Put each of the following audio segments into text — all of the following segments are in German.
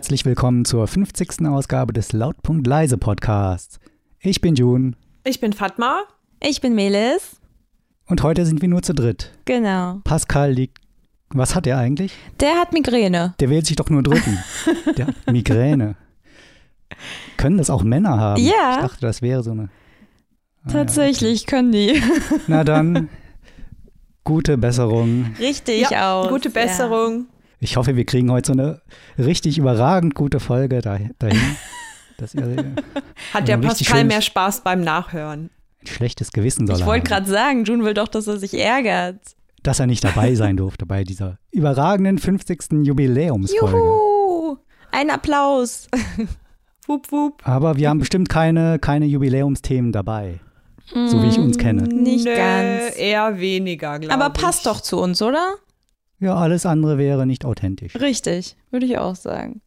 herzlich willkommen zur 50. Ausgabe des Lautpunkt Leise Podcasts. Ich bin June. Ich bin Fatma. Ich bin Melis. Und heute sind wir nur zu dritt. Genau. Pascal liegt. Was hat er eigentlich? Der hat Migräne. Der will sich doch nur drücken. Der hat Migräne. Können das auch Männer haben? Ja. Ich dachte, das wäre so eine. Ah, Tatsächlich können die. Ja, okay. Na dann, gute Besserung. Richtig ja, aus. Gute Besserung. Ich hoffe, wir kriegen heute so eine richtig überragend gute Folge dahin. Dass ihr, Hat der Pascal mehr Spaß beim Nachhören? Ein schlechtes Gewissen soll Ich wollte gerade sagen, June will doch, dass er sich ärgert. Dass er nicht dabei sein durfte bei dieser überragenden 50. Jubiläumsfolge. Juhu! Ein Applaus. wup, wup. Aber wir haben bestimmt keine, keine Jubiläumsthemen dabei. So wie ich uns kenne. Nicht Nö, ganz. Eher weniger, glaube ich. Aber passt doch zu uns, oder? Ja, alles andere wäre nicht authentisch. Richtig, würde ich auch sagen.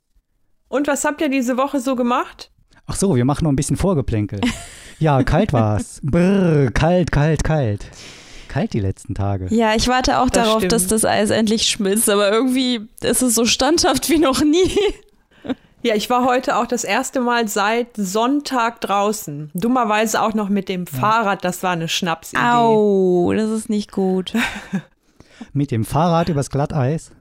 Und was habt ihr diese Woche so gemacht? Ach so, wir machen noch ein bisschen Vorgeplänkel. Ja, kalt war's. Brrr, kalt, kalt, kalt. Kalt die letzten Tage. Ja, ich warte auch Das darauf, stimmt. dass das Eis endlich schmilzt, aber irgendwie ist es so standhaft wie noch nie. Ja, ich war heute auch das erste Mal seit Sonntag draußen. Dummerweise auch noch mit dem Fahrrad. Das war eine Schnapsidee. Au, das ist nicht gut. Mit dem Fahrrad übers Glatteis.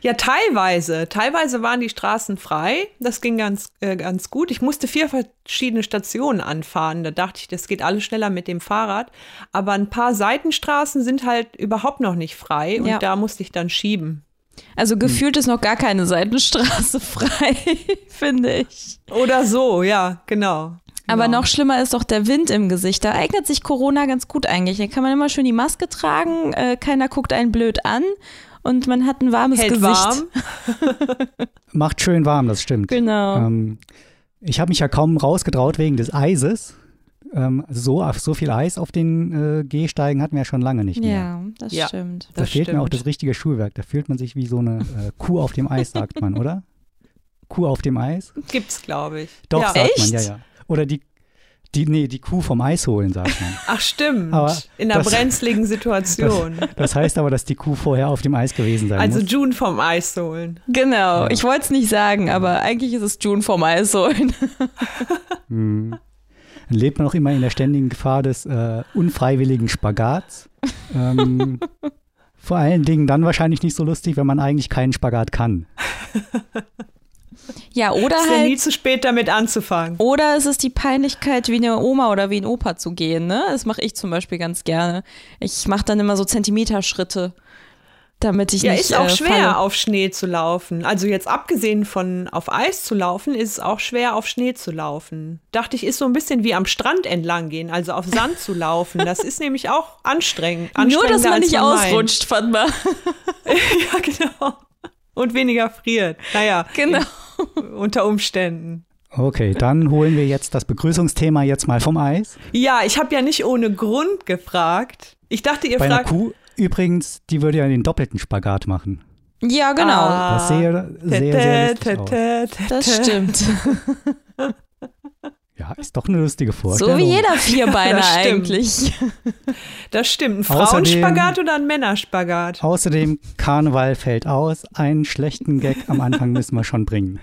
Ja, teilweise. Teilweise waren die Straßen frei. Das ging ganz, äh, ganz gut. Ich musste vier verschiedene Stationen anfahren. Da dachte ich, das geht alles schneller mit dem Fahrrad. Aber ein paar Seitenstraßen sind halt überhaupt noch nicht frei. Und Ja. da musste ich dann schieben. Also gefühlt ist noch gar keine Seitenstraße frei, finde ich. Oder so, ja, genau. Aber genau. noch schlimmer ist doch der Wind im Gesicht. Da eignet sich Corona ganz gut eigentlich. Da kann man immer schön die Maske tragen, äh, keiner guckt einen blöd an und man hat ein warmes Hält Gesicht. warm. Macht schön warm, das stimmt. Genau. Ähm, ich habe mich ja kaum rausgetraut wegen des Eises. Ähm, so, auf so viel Eis auf den äh, Gehsteigen hatten wir ja schon lange nicht mehr. ja, das Ja. stimmt. Da Das fehlt mir auch stimmt. das richtige Schuhwerk. Da fühlt man sich wie so eine äh, Kuh auf dem Eis, sagt man, oder? Kuh auf dem Eis? Gibt's, glaube ich. Doch, ja. sagt man, Echt? ja, ja. Oder die, die, nee, die Kuh vom Eis holen, sagt man. Ach, stimmt. Aber In einer das- brenzligen Situation. Das heißt aber, dass die Kuh vorher auf dem Eis gewesen sein also muss. June vom Eis holen. Genau, ich wollte es nicht sagen, aber eigentlich ist es June vom Eis holen. Hm. Dann lebt man auch immer in der ständigen Gefahr des äh, unfreiwilligen Spagats. Ähm, vor allen Dingen dann wahrscheinlich nicht so lustig, wenn man eigentlich keinen Spagat kann. Ja, oder Ist ja nie halt. zu spät damit anzufangen. Oder es ist die Peinlichkeit, wie eine Oma oder wie ein Opa zu gehen. Ne? Das mache ich zum Beispiel ganz gerne. Ich mache dann immer so Zentimeterschritte, damit ich Ja, nicht ist auch äh, schwer, falle. auf Schnee zu laufen. Also jetzt abgesehen von auf Eis zu laufen, ist es auch schwer, auf Schnee zu laufen. Dachte ich, ist so ein bisschen wie am Strand entlang gehen, also auf Sand zu laufen. Das ist nämlich auch anstrengend. Nur, dass man nicht man ausrutscht, Fatma. Ja, genau. Und weniger friert. Naja, Genau. unter Umständen. Okay, dann holen wir jetzt das Begrüßungsthema jetzt mal vom Eis. Ja, ich habe ja nicht ohne Grund gefragt. Ich dachte, ihr Bei einer fragt. Kuh übrigens, die würde ja den doppelten Spagat machen. Ja, genau. Ah. Das sehe sehr, sehr lustig aus. Das stimmt. Ist doch eine lustige So Vorstellung. wie jeder Vierbeiner Das stimmt. eigentlich. Das stimmt. Ein Außerdem- Frauenspagat oder ein Männerspagat? Außerdem, Karneval fällt aus. Einen schlechten Gag am Anfang müssen wir schon bringen.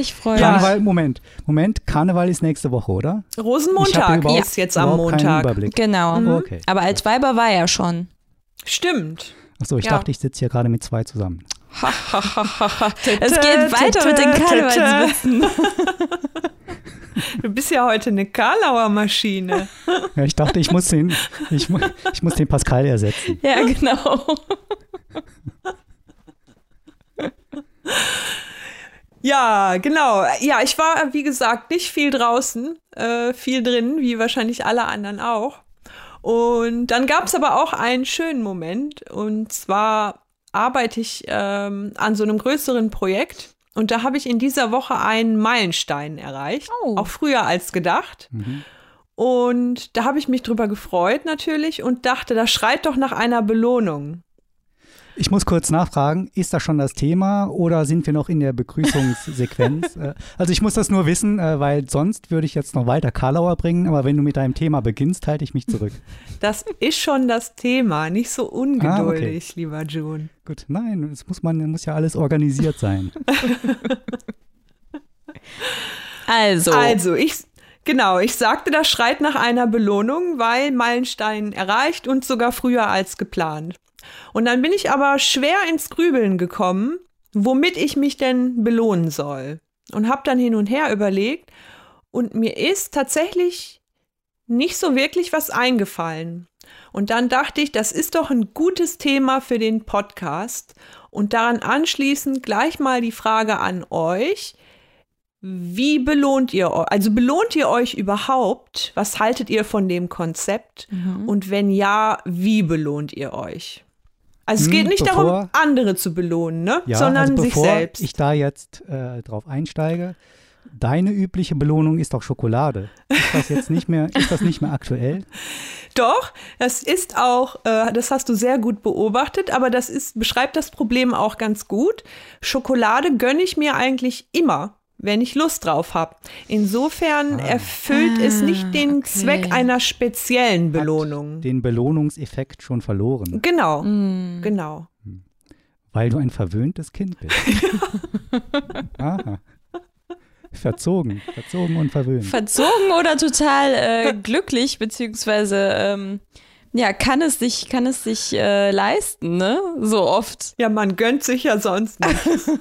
Ich freue mich. Karneval, Moment, Moment, Karneval ist nächste Woche, oder? Rosenmontag ist jetzt am Montag. Überblick. Genau. Okay. Aber als Weiber war er schon. Stimmt. Achso, ich Ja. dachte, ich sitze hier gerade mit zwei zusammen. Es geht weiter mit den Karnevalswitzen. Du bist ja heute eine Karlauer Maschine. Ja, ich dachte, ich muss den, ich, ich muss den Pascal ersetzen. Ja, genau. Ja, genau. Ja, ich war, wie gesagt, nicht viel draußen, äh, viel drin, wie wahrscheinlich alle anderen auch. Und dann gab es aber auch einen schönen Moment. Und zwar arbeite ich ähm, an so einem größeren Projekt. Und da habe ich in dieser Woche einen Meilenstein erreicht. Oh. Auch früher als gedacht. Und da habe ich mich drüber gefreut natürlich und dachte, das schreit doch nach einer Belohnung. Ich muss kurz nachfragen, ist das schon das Thema oder sind wir noch in der Begrüßungssequenz? Äh, also ich muss das nur wissen, äh, weil sonst würde ich jetzt noch weiter Karlauer bringen, aber wenn du mit deinem Thema beginnst, halte ich mich zurück. Das ist schon das Thema, nicht so ungeduldig, ah, okay. lieber June. Gut, nein, es muss man muss ja alles organisiert sein. also. Also, ich Genau, ich sagte, das schreit nach einer Belohnung, weil Meilenstein erreicht und sogar früher als geplant. Und dann bin ich aber schwer ins Grübeln gekommen, womit ich mich denn belohnen soll. Und habe dann hin und her überlegt und mir ist tatsächlich nicht so wirklich was eingefallen. Und dann dachte ich, das ist doch ein gutes Thema für den Podcast. Und daran anschließend gleich mal die Frage an euch. Wie belohnt ihr euch? Also belohnt ihr euch überhaupt? Was haltet ihr von dem Konzept? Mhm. Und wenn ja, wie belohnt ihr euch? Also es hm, geht nicht bevor, darum, andere zu belohnen, ne? Ja, sondern also sich selbst. ich da jetzt äh, drauf einsteige, deine übliche Belohnung ist doch Schokolade. Ist das jetzt nicht mehr, ist das nicht mehr aktuell? Doch, das ist auch, äh, das hast du sehr gut beobachtet, aber das ist, beschreibt das Problem auch ganz gut. Schokolade gönne ich mir eigentlich immer wenn ich Lust drauf habe. Insofern ah. erfüllt ah, es nicht den okay. Zweck einer speziellen Belohnung. Hat den Belohnungseffekt schon verloren. Genau, mm. genau. Hm. Weil du ein verwöhntes Kind bist. Aha. Verzogen, verzogen und verwöhnt. Verzogen oder total äh, glücklich, beziehungsweise ähm, ja, kann es sich, kann es sich äh, leisten, ne? So oft. Ja, man gönnt sich ja sonst nichts.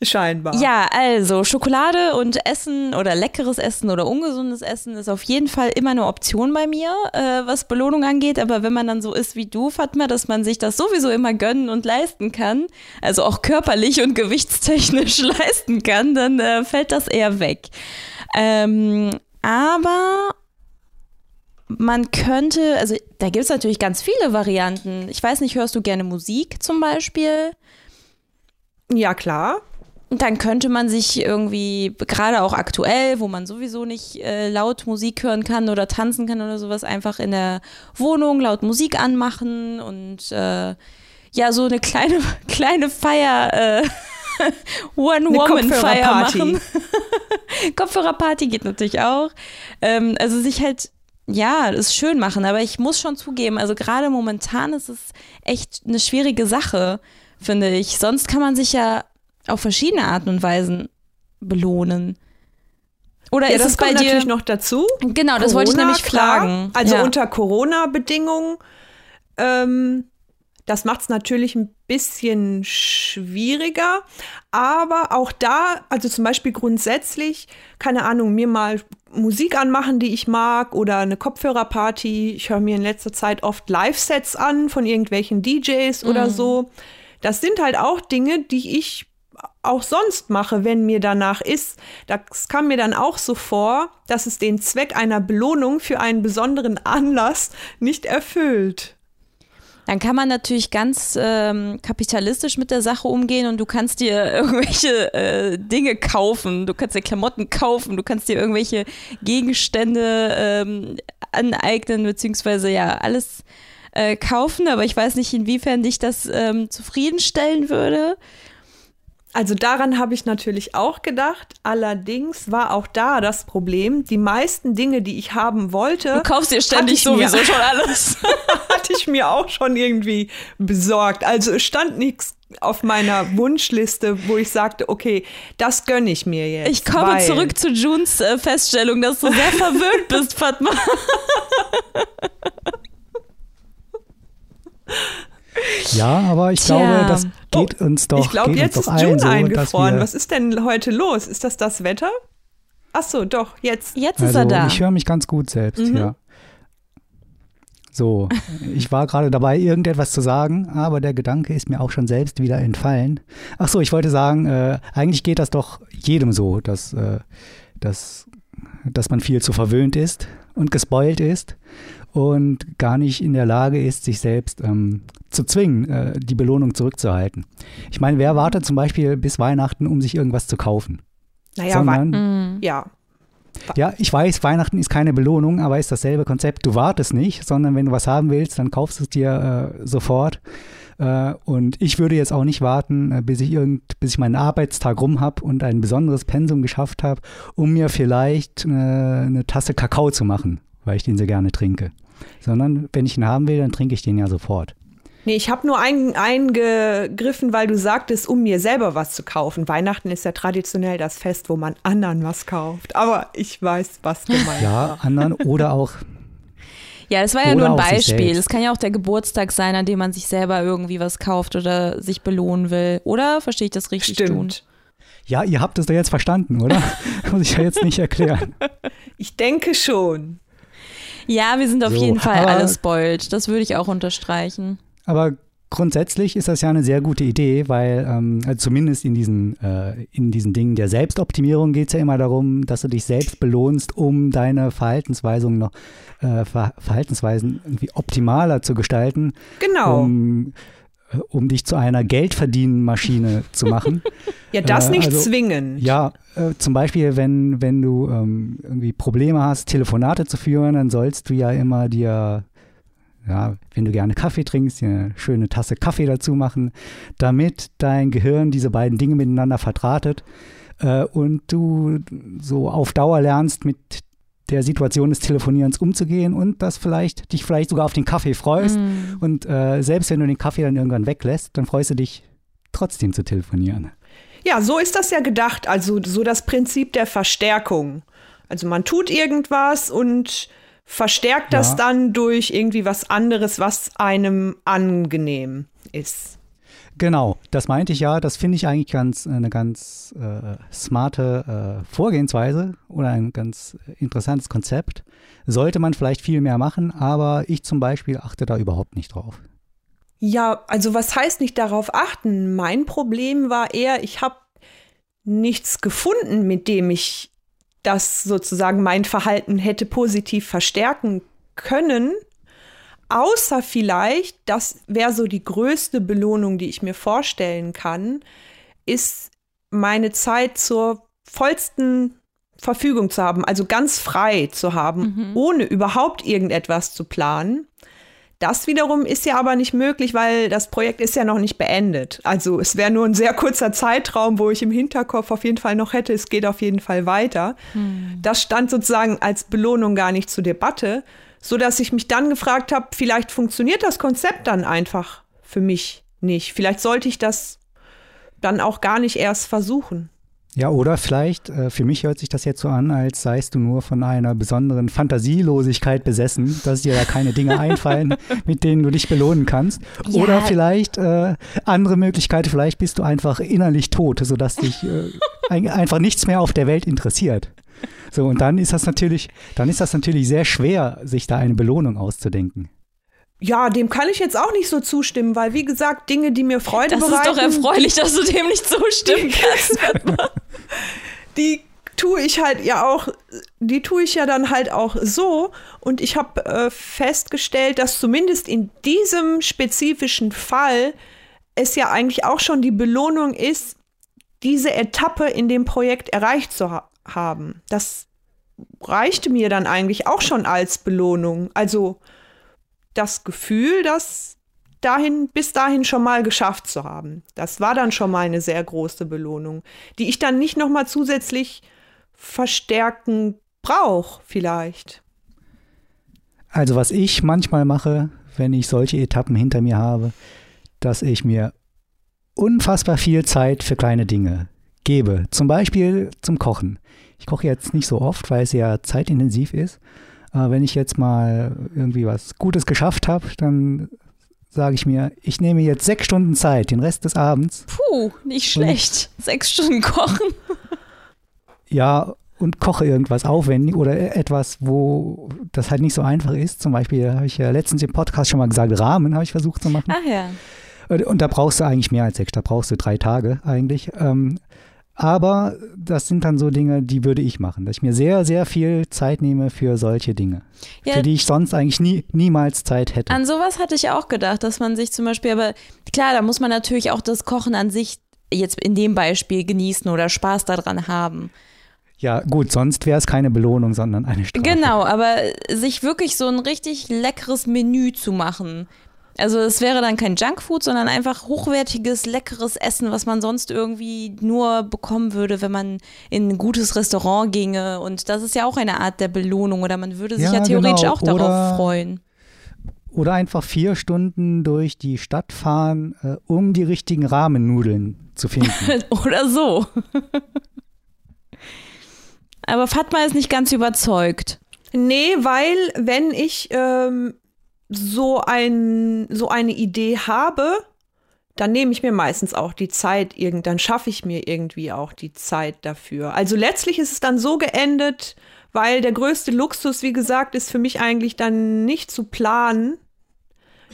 Scheinbar. Ja, also Schokolade und Essen oder leckeres Essen oder ungesundes Essen ist auf jeden Fall immer eine Option bei mir, äh, was Belohnung angeht. Aber wenn man dann so ist wie du, Fatma, dass man sich das sowieso immer gönnen und leisten kann, also auch körperlich und gewichtstechnisch leisten kann, dann äh, fällt das eher weg. Ähm, aber man könnte, also da gibt es natürlich ganz viele Varianten. Ich weiß nicht, hörst du gerne Musik zum Beispiel? Ja, klar dann könnte man sich irgendwie, gerade auch aktuell, wo man sowieso nicht äh, laut Musik hören kann oder tanzen kann oder sowas, einfach in der Wohnung laut Musik anmachen und äh, ja, so eine kleine, kleine Feier, äh, One-Woman-Feier machen. Kopfhörerparty geht natürlich auch. Ähm, also sich halt ja, das schön machen, aber ich muss schon zugeben, also gerade momentan ist es echt eine schwierige Sache, finde ich. Sonst kann man sich ja auf verschiedene Arten und Weisen belohnen. Oder ja, ist es bei dir natürlich noch dazu? Genau, das Corona, wollte ich nämlich fragen. Also ja. unter Corona-Bedingungen, ähm, das macht es natürlich ein bisschen schwieriger. Aber auch da, also zum Beispiel grundsätzlich, keine Ahnung, mir mal Musik anmachen, die ich mag, oder eine Kopfhörerparty. Ich höre mir in letzter Zeit oft Live-Sets an von irgendwelchen DJs mhm. oder so. Das sind halt auch Dinge, die ich auch sonst mache, wenn mir danach ist. Das kam mir dann auch so vor, dass es den Zweck einer Belohnung für einen besonderen Anlass nicht erfüllt. Dann kann man natürlich ganz ähm, kapitalistisch mit der Sache umgehen und du kannst dir irgendwelche äh, Dinge kaufen. Du kannst dir Klamotten kaufen, du kannst dir irgendwelche Gegenstände ähm, aneignen, beziehungsweise ja, alles äh, kaufen. Aber ich weiß nicht, inwiefern dich das ähm, zufriedenstellen würde. Also daran habe ich natürlich auch gedacht. Allerdings war auch da das Problem, die meisten Dinge, die ich haben wollte. Du kaufst dir ständig sowieso mir, schon alles. hatte ich mir auch schon irgendwie besorgt. Also es stand nichts auf meiner Wunschliste, wo ich sagte, okay, das gönne ich mir jetzt. Ich komme zurück zu Junes äh, Feststellung, dass du sehr verwöhnt bist, Fatma. Ja, aber ich Tja. glaube, das geht oh, uns doch. Ich glaube, jetzt ist June so, eingefroren. Was ist denn heute los? Ist das das Wetter? Ach so, doch, jetzt. Jetzt ist also, er da. Ich höre mich ganz gut selbst, mhm. ja. So, ich war gerade dabei, irgendetwas zu sagen, aber der Gedanke ist mir auch schon selbst wieder entfallen. Ach so, ich wollte sagen, äh, eigentlich geht das doch jedem so, dass, äh, dass, dass man viel zu verwöhnt ist und gespoilt ist und gar nicht in der Lage ist, sich selbst ähm, zu zwingen, äh, die Belohnung zurückzuhalten. Ich meine, wer wartet zum Beispiel bis Weihnachten, um sich irgendwas zu kaufen? Naja, Sondern, mhm. ja. Ja, ich weiß, Weihnachten ist keine Belohnung, aber ist dasselbe Konzept. Du wartest nicht, sondern wenn du was haben willst, dann kaufst du es dir äh, sofort. Äh, und ich würde jetzt auch nicht warten, äh, bis ich irgend, bis ich meinen Arbeitstag rum habe und ein besonderes Pensum geschafft habe, um mir vielleicht eine, eine Tasse Kakao zu machen, weil ich den sehr gerne trinke. Sondern wenn ich ihn haben will, dann trinke ich den ja sofort. Nee, ich habe nur ein, eingegriffen, weil du sagtest, um mir selber was zu kaufen. Weihnachten ist ja traditionell das Fest, wo man anderen was kauft. Aber ich weiß, was du meinst. Ja, anderen oder auch. Ja, das war ja nur ein Beispiel. Es kann ja auch der Geburtstag sein, an dem man sich selber irgendwie was kauft oder sich belohnen will. Oder verstehe ich das richtig? Stimmt. Tun? Ja, ihr habt es doch jetzt verstanden, oder? Muss ich ja jetzt nicht erklären. Ich denke schon. Ja, wir sind auf so, jeden Fall alle spoiled. Das würde ich auch unterstreichen. Aber grundsätzlich ist das ja eine sehr gute Idee, weil ähm, also zumindest in diesen, äh, in diesen Dingen der Selbstoptimierung geht es ja immer darum, dass du dich selbst belohnst, um deine Verhaltensweisung noch, äh, Ver Verhaltensweisen irgendwie optimaler zu gestalten. Genau. Um, äh, um dich zu einer Geldverdienenmaschine zu machen. ja, das äh, nicht also, zwingen. Ja, äh, zum Beispiel, wenn, wenn du ähm, irgendwie Probleme hast, Telefonate zu führen, dann sollst du ja immer dir ja, wenn du gerne Kaffee trinkst, eine schöne Tasse Kaffee dazu machen, damit dein Gehirn diese beiden Dinge miteinander vertratet äh, und du so auf Dauer lernst, mit der Situation des Telefonierens umzugehen und das vielleicht dich vielleicht sogar auf den Kaffee freust mm. und äh, selbst wenn du den Kaffee dann irgendwann weglässt, dann freust du dich trotzdem zu telefonieren. Ja, so ist das ja gedacht, also so das Prinzip der Verstärkung. Also man tut irgendwas und verstärkt das ja. dann durch irgendwie was anderes, was einem angenehm ist. Genau, das meinte ich ja. Das finde ich eigentlich ganz eine ganz äh, smarte äh, Vorgehensweise oder ein ganz interessantes Konzept. Sollte man vielleicht viel mehr machen, aber ich zum Beispiel achte da überhaupt nicht drauf. Ja, also was heißt nicht darauf achten? Mein Problem war eher, ich habe nichts gefunden, mit dem ich das sozusagen mein Verhalten hätte positiv verstärken können. Außer vielleicht, das wäre so die größte Belohnung, die ich mir vorstellen kann, ist meine Zeit zur vollsten Verfügung zu haben, also ganz frei zu haben, mhm. ohne überhaupt irgendetwas zu planen. Das wiederum ist ja aber nicht möglich, weil das Projekt ist ja noch nicht beendet. Also es wäre nur ein sehr kurzer Zeitraum, wo ich im Hinterkopf auf jeden Fall noch hätte, es geht auf jeden Fall weiter. Hm. Das stand sozusagen als Belohnung gar nicht zur Debatte, so dass ich mich dann gefragt habe, vielleicht funktioniert das Konzept dann einfach für mich nicht. Vielleicht sollte ich das dann auch gar nicht erst versuchen. Ja, oder vielleicht, äh, für mich hört sich das jetzt so an, als seist du nur von einer besonderen Fantasielosigkeit besessen, dass dir da keine Dinge einfallen, mit denen du dich belohnen kannst. Ja. Oder vielleicht äh, andere Möglichkeiten, vielleicht bist du einfach innerlich tot, sodass dich äh, ein, einfach nichts mehr auf der Welt interessiert. So, und dann ist das natürlich, dann ist das natürlich sehr schwer, sich da eine Belohnung auszudenken. Ja, dem kann ich jetzt auch nicht so zustimmen, weil wie gesagt, Dinge, die mir Freude das bereiten. Das ist doch erfreulich, dass du dem nicht zustimmen kannst. Die tue ich halt ja auch, die tue ich ja dann halt auch so. Und ich habe äh, festgestellt, dass zumindest in diesem spezifischen Fall es ja eigentlich auch schon die Belohnung ist, diese Etappe in dem Projekt erreicht zu ha haben. Das reichte mir dann eigentlich auch schon als Belohnung. Also das Gefühl, das dahin, bis dahin schon mal geschafft zu haben. Das war dann schon mal eine sehr große Belohnung, die ich dann nicht noch mal zusätzlich verstärken brauche, vielleicht. Also was ich manchmal mache, wenn ich solche Etappen hinter mir habe, dass ich mir unfassbar viel Zeit für kleine Dinge gebe. Zum Beispiel zum Kochen. Ich koche jetzt nicht so oft, weil es ja zeitintensiv ist. Aber wenn ich jetzt mal irgendwie was Gutes geschafft habe, dann sage ich mir, ich nehme jetzt sechs Stunden Zeit, den Rest des Abends. Puh, nicht schlecht. sechs Stunden kochen. ja, und koche irgendwas aufwendig oder etwas, wo das halt nicht so einfach ist. Zum Beispiel habe ich ja letztens im Podcast schon mal gesagt, Rahmen habe ich versucht zu machen. Ach ja. Und da brauchst du eigentlich mehr als sechs, da brauchst du drei Tage eigentlich. Ähm, aber das sind dann so Dinge, die würde ich machen, dass ich mir sehr, sehr viel Zeit nehme für solche Dinge, ja, für die ich sonst eigentlich nie, niemals Zeit hätte. An sowas hatte ich auch gedacht, dass man sich zum Beispiel, aber klar, da muss man natürlich auch das Kochen an sich jetzt in dem Beispiel genießen oder Spaß daran haben. Ja, gut, sonst wäre es keine Belohnung, sondern eine Strafe. Genau, aber sich wirklich so ein richtig leckeres Menü zu machen, Also es wäre dann kein Junkfood, sondern einfach hochwertiges, leckeres Essen, was man sonst irgendwie nur bekommen würde, wenn man in ein gutes Restaurant ginge. Und das ist ja auch eine Art der Belohnung oder man würde sich ja, ja theoretisch genau. auch darauf oder, freuen. Oder einfach vier Stunden durch die Stadt fahren, äh, um die richtigen Rahmennudeln zu finden. oder so. Aber Fatma ist nicht ganz überzeugt. Nee, weil wenn ich ähm, so, ein, so eine Idee habe, dann nehme ich mir meistens auch die Zeit, dann schaffe ich mir irgendwie auch die Zeit dafür. Also letztlich ist es dann so geendet, weil der größte Luxus, wie gesagt, ist für mich eigentlich dann nicht zu planen,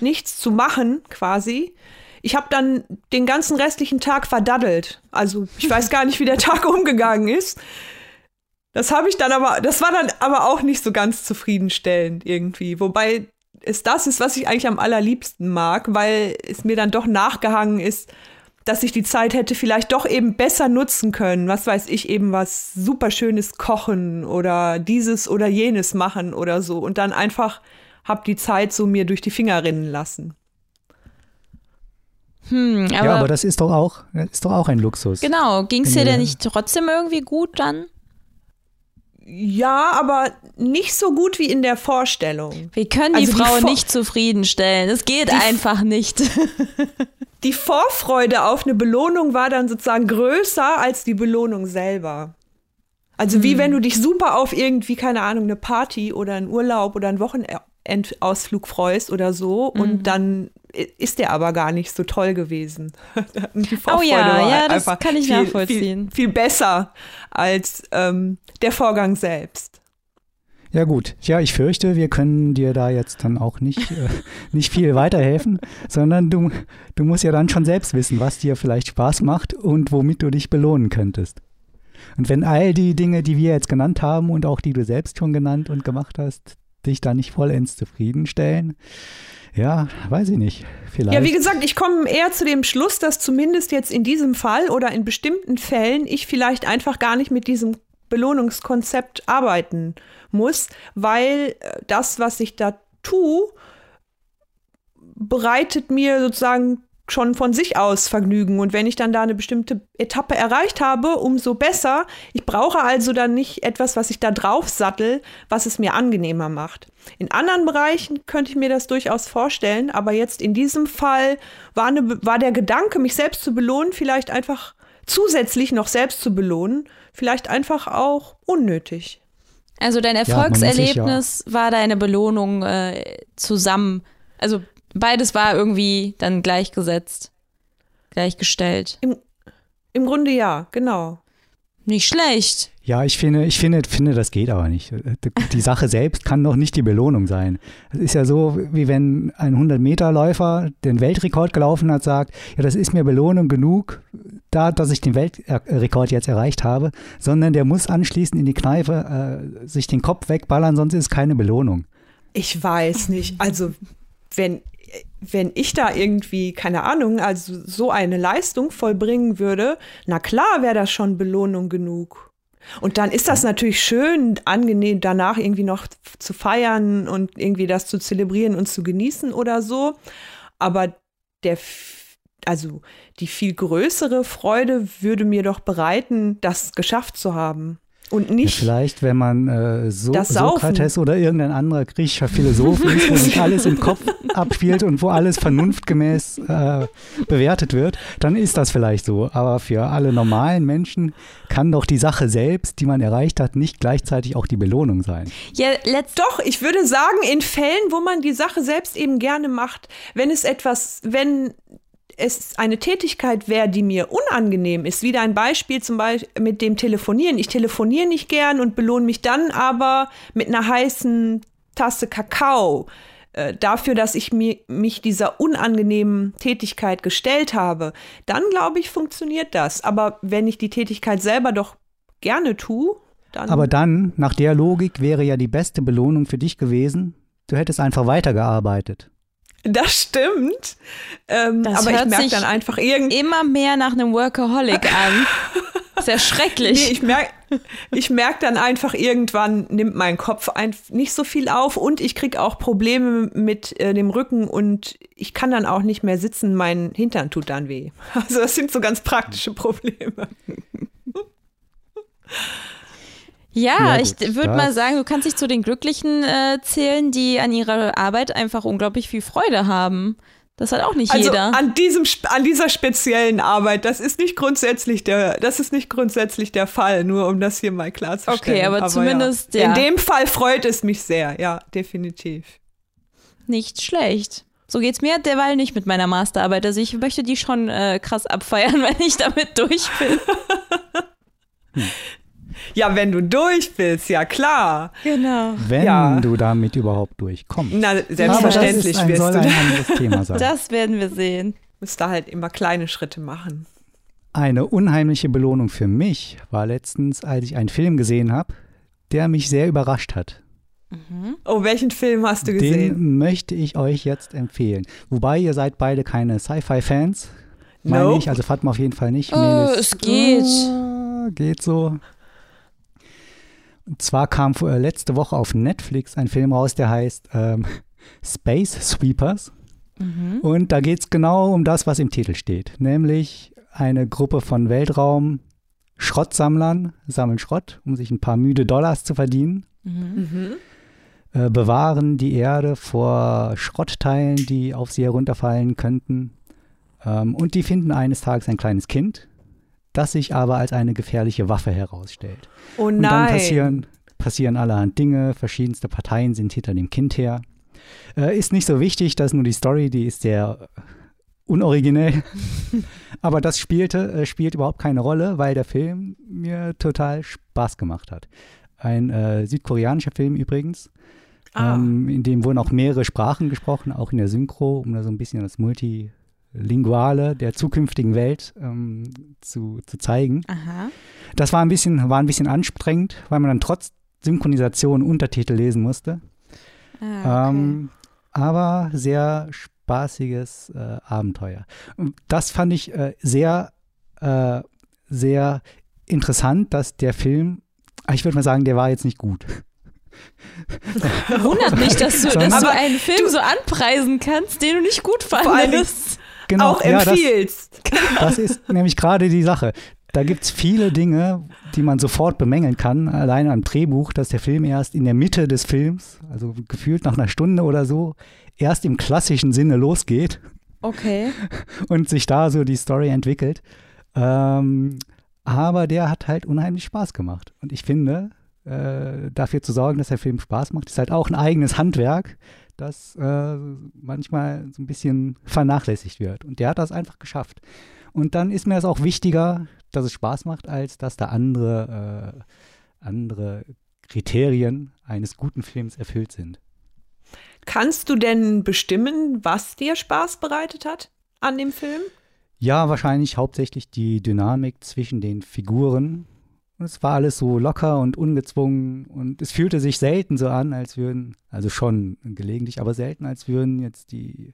nichts zu machen quasi. Ich habe dann den ganzen restlichen Tag verdaddelt. Also ich weiß gar nicht, wie der Tag umgegangen ist. Das habe ich dann aber, das war dann aber auch nicht so ganz zufriedenstellend irgendwie. Wobei es das ist, was ich eigentlich am allerliebsten mag, weil es mir dann doch nachgehangen ist, dass ich die Zeit hätte vielleicht doch eben besser nutzen können. Was weiß ich, eben was super schönes kochen oder dieses oder jenes machen oder so. Und dann einfach hab die Zeit so mir durch die Finger rinnen lassen. Hm, aber ja, aber das ist doch auch, ist doch auch ein Luxus. Genau. Ging es dir denn nicht trotzdem irgendwie gut dann? Ja, aber nicht so gut wie in der Vorstellung. Wir können die also Frau die nicht zufriedenstellen. Es geht einfach nicht. die Vorfreude auf eine Belohnung war dann sozusagen größer als die Belohnung selber. Also wie hm. wenn du dich super auf irgendwie, keine Ahnung, eine Party oder einen Urlaub oder einen Wochenendausflug freust oder so mhm. und dann ist der aber gar nicht so toll gewesen. oh ja, ja, das kann ich viel, nachvollziehen. Viel, viel besser als ähm, der Vorgang selbst. Ja gut, ja, ich fürchte, wir können dir da jetzt dann auch nicht, äh, nicht viel weiterhelfen, sondern du, du musst ja dann schon selbst wissen, was dir vielleicht Spaß macht und womit du dich belohnen könntest. Und wenn all die Dinge, die wir jetzt genannt haben und auch die du selbst schon genannt und gemacht hast, dich da nicht vollends zufriedenstellen, ja, weiß ich nicht. Vielleicht. Ja, wie gesagt, ich komme eher zu dem Schluss, dass zumindest jetzt in diesem Fall oder in bestimmten Fällen ich vielleicht einfach gar nicht mit diesem Belohnungskonzept arbeiten muss, weil äh, das, was ich da tue, bereitet mir sozusagen schon von sich aus Vergnügen. Und wenn ich dann da eine bestimmte Etappe erreicht habe, umso besser. Ich brauche also dann nicht etwas, was ich da drauf sattel, was es mir angenehmer macht. In anderen Bereichen könnte ich mir das durchaus vorstellen, aber jetzt in diesem Fall war, eine, war der Gedanke, mich selbst zu belohnen, vielleicht einfach zusätzlich noch selbst zu belohnen, vielleicht einfach auch unnötig. Also dein Erfolgserlebnis ja, war deine Belohnung äh, zusammen. Also beides war irgendwie dann gleichgesetzt, gleichgestellt. Im, Im Grunde ja, genau. Nicht schlecht. Ja, ich finde, ich finde, finde, das geht aber nicht. Die Sache selbst kann doch nicht die Belohnung sein. Es ist ja so, wie wenn ein 100-Meter-Läufer den Weltrekord gelaufen hat, sagt, ja, das ist mir Belohnung genug, da, dass ich den Weltrekord jetzt erreicht habe, sondern der muss anschließend in die Kneipe äh, sich den Kopf wegballern, sonst ist es keine Belohnung. Ich weiß nicht. Also, wenn wenn ich da irgendwie, keine Ahnung, also so eine Leistung vollbringen würde, na klar wäre das schon Belohnung genug. Und dann ist das natürlich schön, angenehm danach irgendwie noch zu feiern und irgendwie das zu zelebrieren und zu genießen oder so. Aber der, also die viel größere Freude würde mir doch bereiten, das geschafft zu haben. Und nicht. Ja, vielleicht, wenn man äh, so, Sokrates oder irgendein anderer griechischer Philosoph ist, wo sich alles im Kopf abspielt und wo alles vernunftgemäß äh, bewertet wird, dann ist das vielleicht so. Aber für alle normalen Menschen kann doch die Sache selbst, die man erreicht hat, nicht gleichzeitig auch die Belohnung sein. Ja, let's doch, ich würde sagen, in Fällen, wo man die Sache selbst eben gerne macht, wenn es etwas, wenn es eine Tätigkeit wäre, die mir unangenehm ist, wieder ein Beispiel zum Beispiel mit dem Telefonieren. Ich telefoniere nicht gern und belohne mich dann aber mit einer heißen Tasse Kakao äh, dafür, dass ich mir, mich dieser unangenehmen Tätigkeit gestellt habe. Dann glaube ich, funktioniert das. Aber wenn ich die Tätigkeit selber doch gerne tue, dann. Aber dann, nach der Logik, wäre ja die beste Belohnung für dich gewesen, du hättest einfach weitergearbeitet. Das stimmt. Ähm, das aber ich merke dann einfach irgendwie. Immer mehr nach einem Workaholic an. ist ja schrecklich. Nee, ich merke ich merk dann einfach, irgendwann nimmt mein Kopf ein, nicht so viel auf und ich kriege auch Probleme mit äh, dem Rücken und ich kann dann auch nicht mehr sitzen, mein Hintern tut dann weh. Also das sind so ganz praktische Probleme. Ja, ja ich würde mal sagen, du kannst dich zu den Glücklichen äh, zählen, die an ihrer Arbeit einfach unglaublich viel Freude haben. Das hat auch nicht also jeder. An, diesem, an dieser speziellen Arbeit, das ist nicht grundsätzlich der, das ist nicht grundsätzlich der Fall, nur um das hier mal klarzustellen. Okay, aber, aber zumindest. Ja. Ja. In dem Fall freut es mich sehr, ja, definitiv. Nicht schlecht. So geht's mir derweil nicht mit meiner Masterarbeit. Also ich möchte die schon äh, krass abfeiern, wenn ich damit durch bin. hm. Ja, wenn du durch bist, ja klar. Genau. Wenn ja. du damit überhaupt durchkommst. Na, selbstverständlich Aber das ist ein, wirst soll du. ein anderes Thema sein. Das werden wir sehen. Musst da halt immer kleine Schritte machen. Eine unheimliche Belohnung für mich war letztens, als ich einen Film gesehen habe, der mich sehr überrascht hat. Mhm. Oh, welchen Film hast du gesehen? Den möchte ich euch jetzt empfehlen. Wobei ihr seid beide keine Sci-Fi-Fans. Meine Nope. ich, also Fatma auf jeden Fall nicht. Oh, es geht. Ah, geht so. Und zwar kam vor- äh, letzte Woche auf Netflix ein Film raus, der heißt ähm, Space Sweepers. Mhm. Und da geht es genau um das, was im Titel steht. Nämlich eine Gruppe von Weltraum-Schrottsammlern sammeln Schrott, um sich ein paar müde Dollars zu verdienen. Mhm. Mhm. Äh, bewahren die Erde vor Schrottteilen, die auf sie herunterfallen könnten. Ähm, und die finden eines Tages ein kleines Kind, das sich aber als eine gefährliche Waffe herausstellt. Oh Und nein. dann passieren, passieren allerhand Dinge, verschiedenste Parteien sind hinter dem Kind her. Äh, ist nicht so wichtig, dass nur die Story, die ist sehr unoriginell. Aber das spielte, äh, spielt überhaupt keine Rolle, weil der Film mir total Spaß gemacht hat. Ein äh, südkoreanischer Film übrigens. Ah. Ähm, in dem wurden auch mehrere Sprachen gesprochen, auch in der Synchro, um da so ein bisschen das Multilinguale der zukünftigen Welt ähm, zu, zu zeigen. Aha. Das war ein bisschen, war ein bisschen anstrengend, weil man dann trotz Synchronisation Untertitel lesen musste. Ah, okay. Ähm, aber sehr spaßiges äh, Abenteuer. Und das fand ich äh, sehr, äh, sehr interessant, dass der Film, ah, ich würde mal sagen, der war jetzt nicht gut. Wundert mich, dass du, dass du einen Film so anpreisen kannst, den du nicht gut fandest. Genau, auch ja, das, empfiehlst. das ist nämlich gerade die Sache. Da gibt es viele Dinge, die man sofort bemängeln kann. Alleine am Drehbuch, dass der Film erst in der Mitte des Films, also gefühlt nach einer Stunde oder so, erst im klassischen Sinne losgeht. Okay. und sich da so die Story entwickelt. Ähm, aber der hat halt unheimlich Spaß gemacht. Und ich finde, äh, dafür zu sorgen, dass der Film Spaß macht, ist halt auch ein eigenes Handwerk, das äh, manchmal so ein bisschen vernachlässigt wird. Und der hat das einfach geschafft. Und dann ist mir das auch wichtiger, dass es Spaß macht, als dass da andere, äh, andere Kriterien eines guten Films erfüllt sind. Kannst du denn bestimmen, was dir Spaß bereitet hat an dem Film? Ja, wahrscheinlich hauptsächlich die Dynamik zwischen den Figuren. Es war alles so locker und ungezwungen und es fühlte sich selten so an, als würden, also schon gelegentlich, aber selten, als würden jetzt die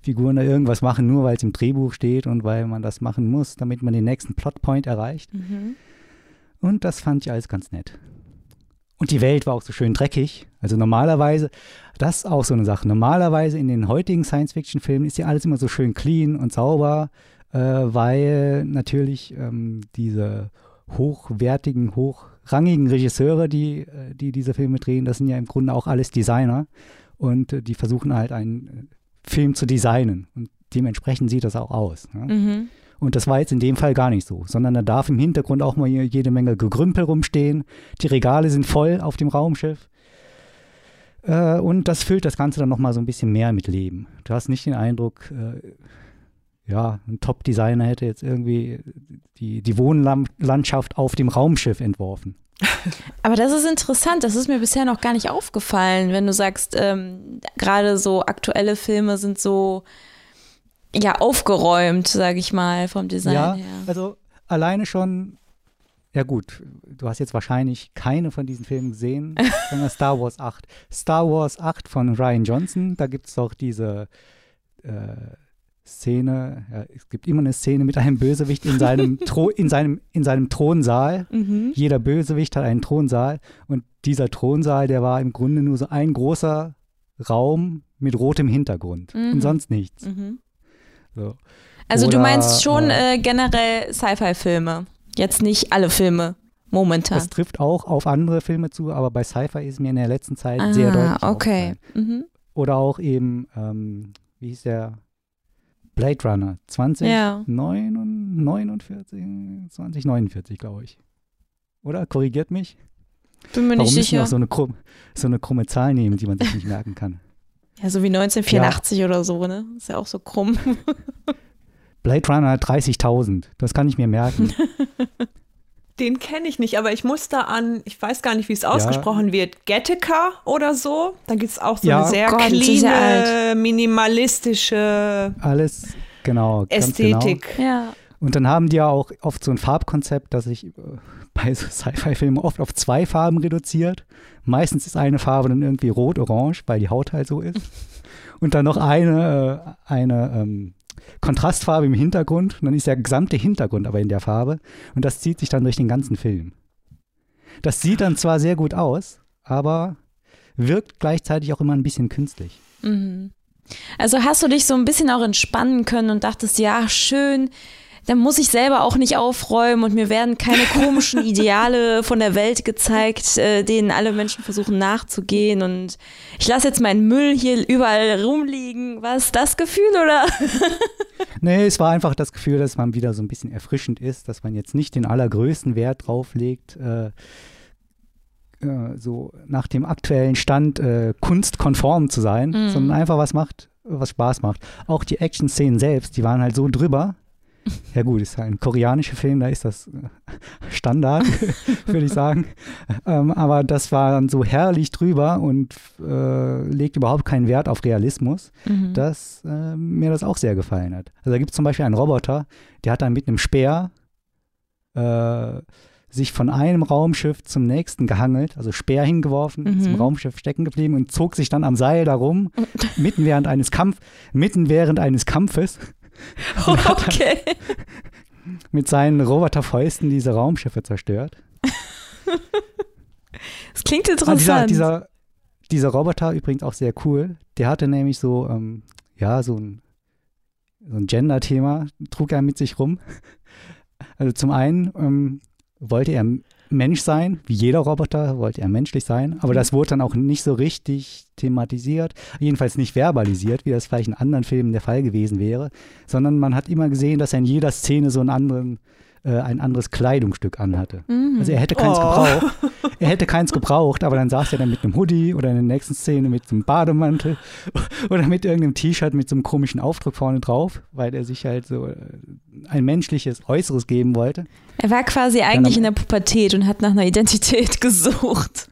Figuren da irgendwas machen, nur weil es im Drehbuch steht und weil man das machen muss, damit man den nächsten Plotpoint erreicht. Mhm. Und das fand ich alles ganz nett. Und die Welt war auch so schön dreckig. Also normalerweise, das ist auch so eine Sache. Normalerweise in den heutigen Science-Fiction-Filmen ist ja alles immer so schön clean und sauber, äh, weil natürlich ähm, diese hochwertigen, hochrangigen Regisseure, die, äh, die diese Filme drehen, das sind ja im Grunde auch alles Designer. Und äh, die versuchen halt einen äh, Film zu designen. Und dementsprechend sieht das auch aus. Ne? Mhm. Und das war jetzt in dem Fall gar nicht so, sondern da darf im Hintergrund auch mal jede Menge Gegrümpel rumstehen. Die Regale sind voll auf dem Raumschiff. Äh, und das füllt das Ganze dann nochmal so ein bisschen mehr mit Leben. Du hast nicht den Eindruck, äh, ja, ein Top-Designer hätte jetzt irgendwie die, die Wohnlandschaft auf dem Raumschiff entworfen. Aber das ist interessant, das ist mir bisher noch gar nicht aufgefallen, wenn du sagst, ähm, gerade so aktuelle Filme sind so ja aufgeräumt, sage ich mal, vom Design ja, her. also alleine schon, ja gut, du hast jetzt wahrscheinlich keine von diesen Filmen gesehen, sondern Star Wars 8. Star Wars 8 von Ryan Johnson, da gibt es doch diese, äh, Szene, ja, es gibt immer eine Szene mit einem Bösewicht in seinem, Thro in seinem, in seinem Thronsaal. Mhm. Jeder Bösewicht hat einen Thronsaal und dieser Thronsaal, der war im Grunde nur so ein großer Raum mit rotem Hintergrund Mhm. und sonst nichts. Mhm. So. Also du Oder, meinst schon äh, generell Sci-Fi-Filme. Jetzt nicht alle Filme. Momentan. Das trifft auch auf andere Filme zu, aber bei Sci-Fi ist mir in der letzten Zeit sehr deutlich ah, okay. Mhm. Oder auch eben, ähm, wie hieß der? Blade Runner 20, Ja. 49, 2049, glaube ich. Oder? Korrigiert mich? Bin mir Warum nicht müssen wir sicher. auch so eine, krumm, so eine krumme Zahl nehmen, die man sich nicht merken kann? Ja, so wie 1984 oder so, ne? Ist ja auch so krumm. Blade Runner 30.000, das kann ich mir merken. Den kenne ich nicht, aber ich muss da an, ich weiß gar nicht, wie es ausgesprochen wird, Gattaca oder so. Da gibt es auch so Ja. eine sehr Gott, ist ja cleane, minimalistische Alles, genau. Ganz genau. Ästhetik. ja. Und dann haben die ja auch oft so ein Farbkonzept, das sich äh, bei so Sci-Fi-Filmen oft auf zwei Farben reduziert. Meistens ist eine Farbe dann irgendwie rot-orange, weil die Haut halt so ist. Und dann noch eine, äh, eine ähm, Kontrastfarbe im Hintergrund. Und dann ist der gesamte Hintergrund aber in der Farbe. Und das zieht sich dann durch den ganzen Film. Das sieht dann zwar sehr gut aus, aber wirkt gleichzeitig auch immer ein bisschen künstlich. Mhm. Also hast du dich so ein bisschen auch entspannen können und dachtest, ja, schön, dann muss ich selber auch nicht aufräumen und mir werden keine komischen Ideale von der Welt gezeigt, äh, denen alle Menschen versuchen nachzugehen und ich lasse jetzt meinen Müll hier überall rumliegen. Was das Gefühl oder? Nee, es war einfach das Gefühl, dass man wieder so ein bisschen erfrischend ist, dass man jetzt nicht den allergrößten Wert drauf legt, äh, äh, so nach dem aktuellen Stand äh, kunstkonform zu sein, Mhm. sondern einfach was macht, was Spaß macht. Auch die Action-Szenen selbst, die waren halt so drüber. Ja gut, ist halt ein koreanischer Film, da ist das äh, Standard, würde ich sagen. Ähm, aber das war dann so herrlich drüber und äh, legt überhaupt keinen Wert auf Realismus Mhm. dass äh, mir das auch sehr gefallen hat. Also da gibt es zum Beispiel einen Roboter, der hat dann mit einem Speer äh, sich von einem Raumschiff zum nächsten gehangelt, also Speer hingeworfen, Mhm. im Raumschiff stecken geblieben und zog sich dann am Seil darum, mitten während eines Kampf, mitten während eines Kampfes Okay. mit seinen Roboterfäusten diese Raumschiffe zerstört. Das klingt Ah, dieser, interessant. dieser, dieser Roboter übrigens auch sehr cool. Der hatte nämlich so, ähm, ja, so ein, so ein Gender-Thema, trug er mit sich rum. Also zum einen ähm, wollte er Mensch sein, wie jeder Roboter wollte er menschlich sein, aber das wurde dann auch nicht so richtig thematisiert, jedenfalls nicht verbalisiert, wie das vielleicht in anderen Filmen der Fall gewesen wäre, sondern man hat immer gesehen, dass er in jeder Szene so einen anderen, äh, ein anderes Kleidungsstück anhatte. Mhm. Also er hätte keins Oh. gebraucht. Er hätte keins gebraucht, aber dann saß er dann mit einem Hoodie oder in der nächsten Szene mit einem Bademantel oder mit irgendeinem T-Shirt mit so einem komischen Aufdruck vorne drauf, weil er sich halt so äh, ein menschliches Äußeres geben wollte. er war quasi eigentlich in der Pubertät und hat nach einer Identität gesucht.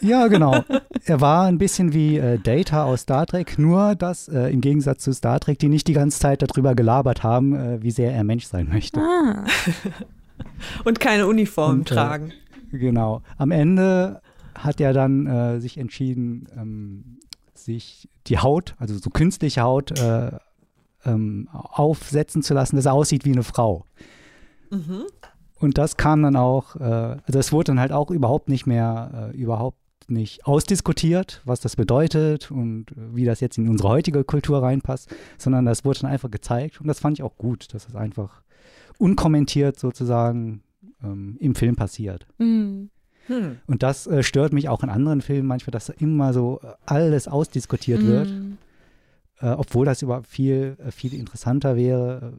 Ja, genau. Er war ein bisschen wie äh, Data aus Star Trek, nur dass äh, im Gegensatz zu Star Trek, die nicht die ganze Zeit darüber gelabert haben, äh, wie sehr er Mensch sein möchte. Ah. Und keine Uniform Und, äh, tragen. Genau. Am Ende hat er dann äh, sich entschieden, ähm, sich die Haut, also so künstliche Haut, äh, ähm, aufsetzen zu lassen, dass er aussieht wie eine Frau. Mhm. Und das kam dann auch, äh, also es wurde dann halt auch überhaupt nicht mehr, äh, überhaupt nicht ausdiskutiert, was das bedeutet und äh, wie das jetzt in unsere heutige Kultur reinpasst, sondern das wurde dann einfach gezeigt und das fand ich auch gut, dass es einfach unkommentiert sozusagen ähm, im Film passiert. Mhm. Hm. Und das äh, stört mich auch in anderen Filmen manchmal, dass da immer so alles ausdiskutiert wird, Mhm. äh, obwohl das überhaupt viel, äh, viel interessanter wäre,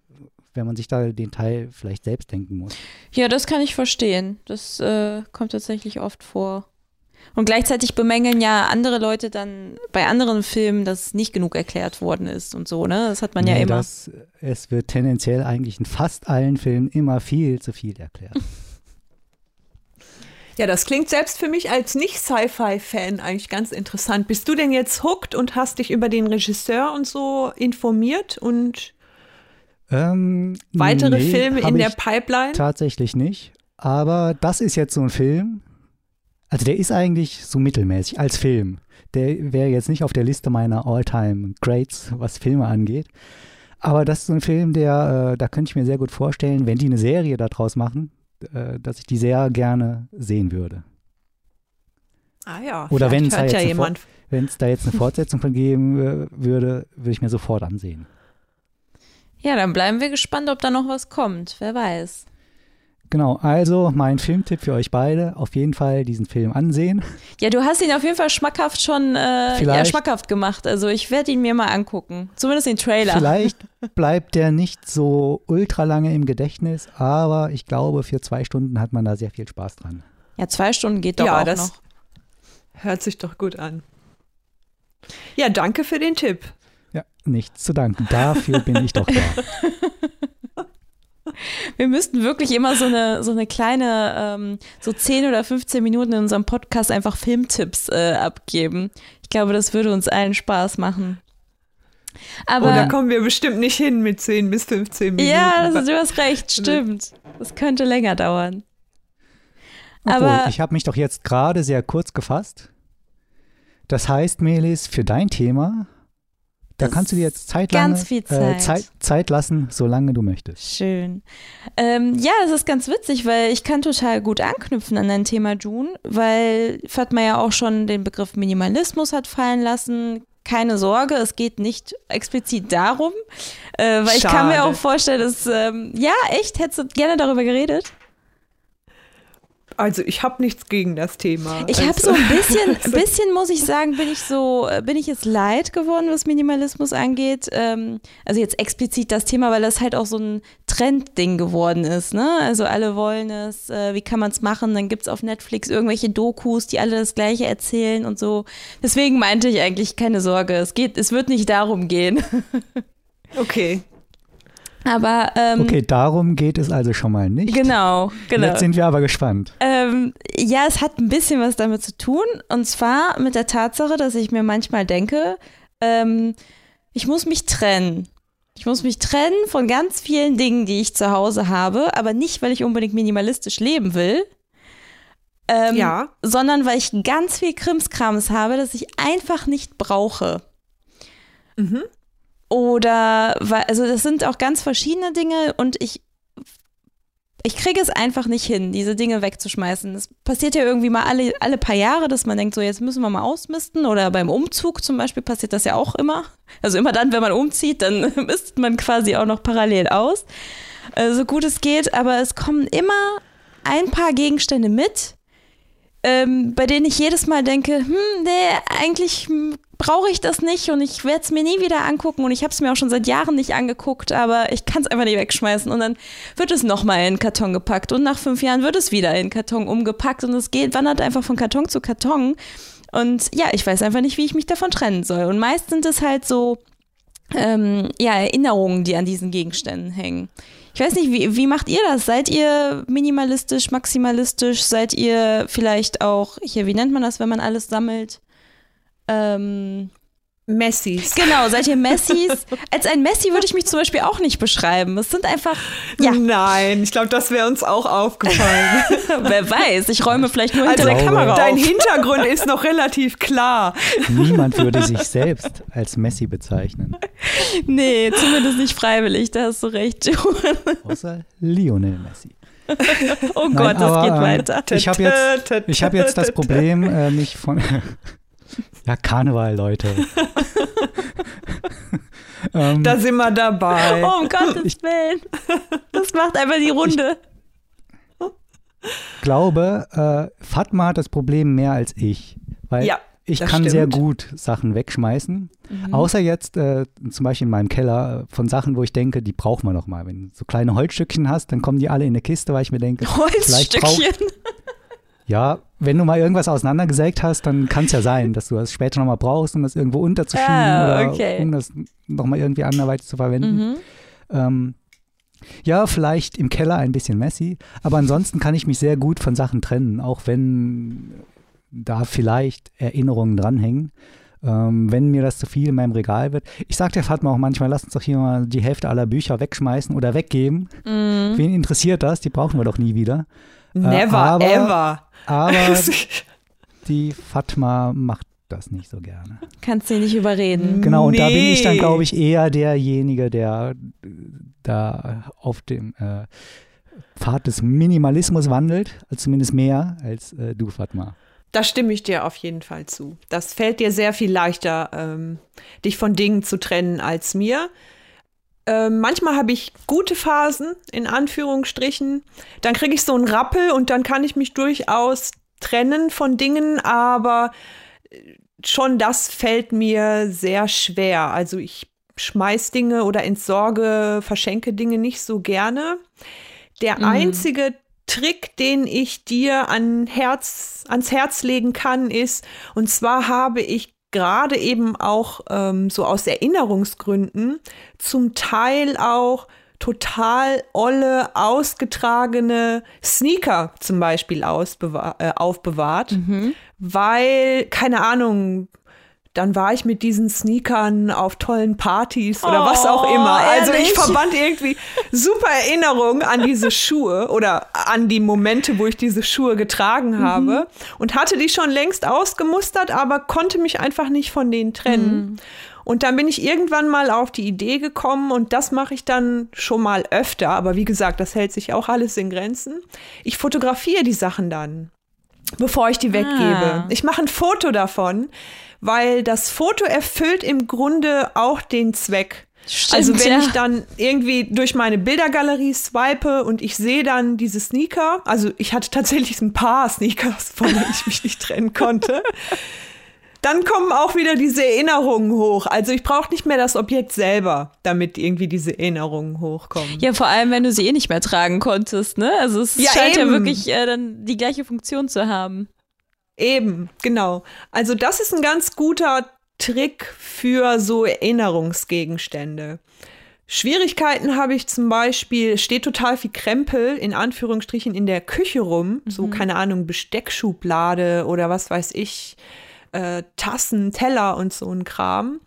wenn man sich da den Teil vielleicht selbst denken muss. Ja, das kann ich verstehen. Das äh, kommt tatsächlich oft vor. Und gleichzeitig bemängeln ja andere Leute dann bei anderen Filmen, dass nicht genug erklärt worden ist und so, ne? Das hat man ja Nee, immer. Das, es wird tendenziell eigentlich in fast allen Filmen immer viel zu viel erklärt. Ja, das klingt selbst für mich als Nicht-Sci-Fi-Fan eigentlich ganz interessant. Bist du denn jetzt hooked und hast dich über den Regisseur und so informiert und Ähm, weitere nee, Filme in der Pipeline? Tatsächlich nicht. Aber das ist jetzt so ein Film. Also der ist eigentlich so mittelmäßig als Film. Der wäre jetzt nicht auf der Liste meiner All-Time Greats, was Filme angeht. aber das ist so ein Film, der, äh, da könnte ich mir sehr gut vorstellen, wenn die eine Serie daraus machen, äh, dass ich die sehr gerne sehen würde. Ah ja. Oder wenn es da, ja da jetzt eine Fortsetzung von geben äh, würde, würde ich mir sofort ansehen. Ja, dann bleiben wir gespannt, ob da noch was kommt. Wer weiß. Genau, also mein Filmtipp für euch beide, auf jeden Fall diesen Film ansehen. Ja, du hast ihn auf jeden Fall schmackhaft schon äh, ja, schmackhaft gemacht. Also ich werde ihn mir mal angucken. Zumindest den Trailer. Vielleicht bleibt der nicht so ultra lange im Gedächtnis, aber ich glaube, für zwei Stunden hat man da sehr viel Spaß dran. Ja, zwei Stunden geht doch Ja, auch das- noch. Hört sich doch gut an. Ja, danke für den Tipp. Ja, nichts zu danken. Dafür bin ich doch da. Wir müssten wirklich immer so eine, so eine kleine, ähm, so 10 oder 15 Minuten in unserem Podcast einfach Filmtipps äh, abgeben. Ich glaube, das würde uns allen Spaß machen. Aber oh, da kommen wir bestimmt nicht hin mit 10 bis 15 Minuten. ja, das, du hast recht, stimmt. Das könnte länger dauern. Obwohl, Aber- ich habe mich doch jetzt gerade sehr kurz gefasst. Das heißt, Melis, für dein Thema, da kannst du dir jetzt Zeit, ganz lange, Äh, Zeit. Zeit, Zeit lassen, solange du möchtest. Schön. Ähm, ja, es ist ganz witzig, weil ich kann total gut anknüpfen an dein Thema June, weil Fatma ja auch schon den Begriff Minimalismus hat fallen lassen. Keine Sorge, es geht nicht explizit darum, äh, weil ich kann mir Schade. auch vorstellen, dass, ähm, ja, echt, hättest du gerne darüber geredet? Also ich habe nichts gegen das Thema. Ich habe also, so ein bisschen, ein bisschen muss ich sagen, bin ich so, äh, bin ich jetzt leid geworden, was Minimalismus angeht. Ähm, also jetzt explizit das Thema, weil das halt auch so ein Trendding geworden ist. Ne? Also alle wollen es, äh, wie kann man es machen? Dann gibt es auf Netflix irgendwelche Dokus, die alle das Gleiche erzählen und so. Deswegen meinte ich eigentlich keine Sorge. Es geht, es wird nicht darum gehen. Okay. Aber ähm, Okay, darum geht es also schon mal nicht. genau, genau. Jetzt sind wir aber gespannt. Ähm, ja, es hat ein bisschen was damit zu tun. Und zwar mit der Tatsache, dass ich mir manchmal denke, ähm, ich muss mich trennen. Ich muss mich trennen von ganz vielen Dingen, die ich zu Hause habe, aber nicht, weil ich unbedingt minimalistisch leben will, ähm, Ja. sondern weil ich ganz viel Krimskrams habe, das ich einfach nicht brauche. Mhm. Oder, also das sind auch ganz verschiedene Dinge und ich, ich kriege es einfach nicht hin, diese Dinge wegzuschmeißen. Das passiert ja irgendwie mal alle, alle paar Jahre, dass man denkt, so jetzt müssen wir mal ausmisten. Oder beim Umzug zum Beispiel passiert das ja auch immer. Also immer dann, wenn man umzieht, dann misst man quasi auch noch parallel aus. So gut es geht, aber es kommen immer ein paar Gegenstände mit, ähm, bei denen ich jedes Mal denke, hm, nee, eigentlich brauche ich das nicht und ich werde es mir nie wieder angucken und ich habe es mir auch schon seit Jahren nicht angeguckt, aber ich kann es einfach nicht wegschmeißen. Und dann wird es nochmal in den Karton gepackt und nach fünf Jahren wird es wieder in den Karton umgepackt und es geht, wandert einfach von Karton zu Karton. Und ja, ich weiß einfach nicht, wie ich mich davon trennen soll. Und meist sind es halt so ähm, ja, Erinnerungen, die an diesen Gegenständen hängen. Ich weiß nicht, wie, wie macht ihr das? Seid ihr minimalistisch, maximalistisch? Seid ihr vielleicht auch, hier, wie nennt man das, wenn man alles sammelt? Ähm, Messis. genau, seid ihr Messis? Als ein Messi würde ich mich zum Beispiel auch nicht beschreiben. Es sind einfach, ja, Nein, ich glaube, das wäre uns auch aufgefallen. wer weiß, ich räume vielleicht nur Also hinter der glaube, Kamera Dein auf. Hintergrund ist noch relativ klar. Niemand würde sich selbst als Messi bezeichnen, Nee, zumindest nicht freiwillig, da hast du recht, Johan. außer Lionel Messi. Oh Nein, Gott, das aber, geht ähm, weiter. Ich habe jetzt, ich hab jetzt das Problem, äh, mich von. ja, Karneval, Leute. ähm, Da sind wir dabei. Oh, um Gottes Willen. Das macht einfach die Runde. glaube, äh, Fatma hat das Problem mehr als ich. Weil Ja, ich das kann sehr stimmt. gut Sachen wegschmeißen. Mhm. Außer jetzt äh, zum Beispiel in meinem Keller von Sachen, wo ich denke, die brauchen wir noch mal. Wenn du so kleine Holzstückchen hast, dann kommen die alle in eine Kiste, weil ich mir denke, vielleicht braucht Holzstückchen. Ja, wenn du mal irgendwas auseinandergesägt hast, dann kann es ja sein, dass du das später nochmal brauchst, um das irgendwo unterzuschieben Ah, oder okay. um das nochmal irgendwie anderweitig zu verwenden. Mhm. Ähm, ja, vielleicht im Keller ein bisschen messy, aber ansonsten kann ich mich sehr gut von Sachen trennen, auch wenn da vielleicht Erinnerungen dranhängen. Ähm, wenn mir das zu viel in meinem Regal wird. Ich sag der Fatma auch manchmal, lass uns doch hier mal die Hälfte aller Bücher wegschmeißen oder weggeben. Mhm. Wen interessiert das? Die brauchen wir doch nie wieder. Never aber- ever. Aber die Fatma macht das nicht so gerne. Kannst du nicht überreden. Genau, und nee. da bin ich dann, glaube ich, eher derjenige, der da auf dem äh, Pfad des Minimalismus wandelt, also zumindest mehr als äh, du, Fatma. Da stimme ich dir auf jeden Fall zu. Das fällt dir sehr viel leichter, ähm, dich von Dingen zu trennen als mir. Ähm, manchmal habe ich gute Phasen, in Anführungsstrichen. Dann kriege ich so einen Rappel und dann kann ich mich durchaus trennen von Dingen, aber äh, schon das fällt mir sehr schwer. Also ich schmeiß Dinge oder entsorge, verschenke Dinge nicht so gerne. Der einzige Trick, den ich dir an Herz, ans Herz legen kann, ist, und zwar habe ich gerade eben auch ähm, so aus Erinnerungsgründen zum Teil auch total olle, ausgetragene Sneaker zum Beispiel äh, aufbewahrt, weil, keine Ahnung, dann war ich mit diesen Sneakern auf tollen Partys oder was auch Oh, immer. Also ich ehrlich? verband irgendwie super Erinnerungen an diese Schuhe oder an die Momente, wo ich diese Schuhe getragen habe und hatte die schon längst ausgemustert, aber konnte mich einfach nicht von denen trennen. Und dann bin ich irgendwann mal auf die Idee gekommen und das mache ich dann schon mal öfter, aber wie gesagt, das hält sich auch alles in Grenzen. Ich fotografiere die Sachen dann, bevor ich die weggebe. Ich mache ein Foto davon, weil das Foto erfüllt im Grunde auch den Zweck. Stimmt, also wenn ja. ich dann irgendwie durch meine Bildergalerie swipe und ich sehe dann diese Sneaker, also ich hatte tatsächlich ein paar Sneakers, von denen ich mich nicht trennen konnte, dann kommen auch wieder diese Erinnerungen hoch. Also ich brauche nicht mehr das Objekt selber, damit irgendwie diese Erinnerungen hochkommen. Ja, vor allem, wenn du sie eh nicht mehr tragen konntest, ne? Also es Ja, scheint ja eben. wirklich äh, dann die gleiche Funktion zu haben. Eben, genau. Also das ist ein ganz guter Trick für so Erinnerungsgegenstände. Schwierigkeiten habe ich zum Beispiel, steht total viel Krempel in Anführungsstrichen in der Küche rum, so keine Ahnung, Besteckschublade oder was weiß ich, äh, Tassen, Teller und so ein Kram.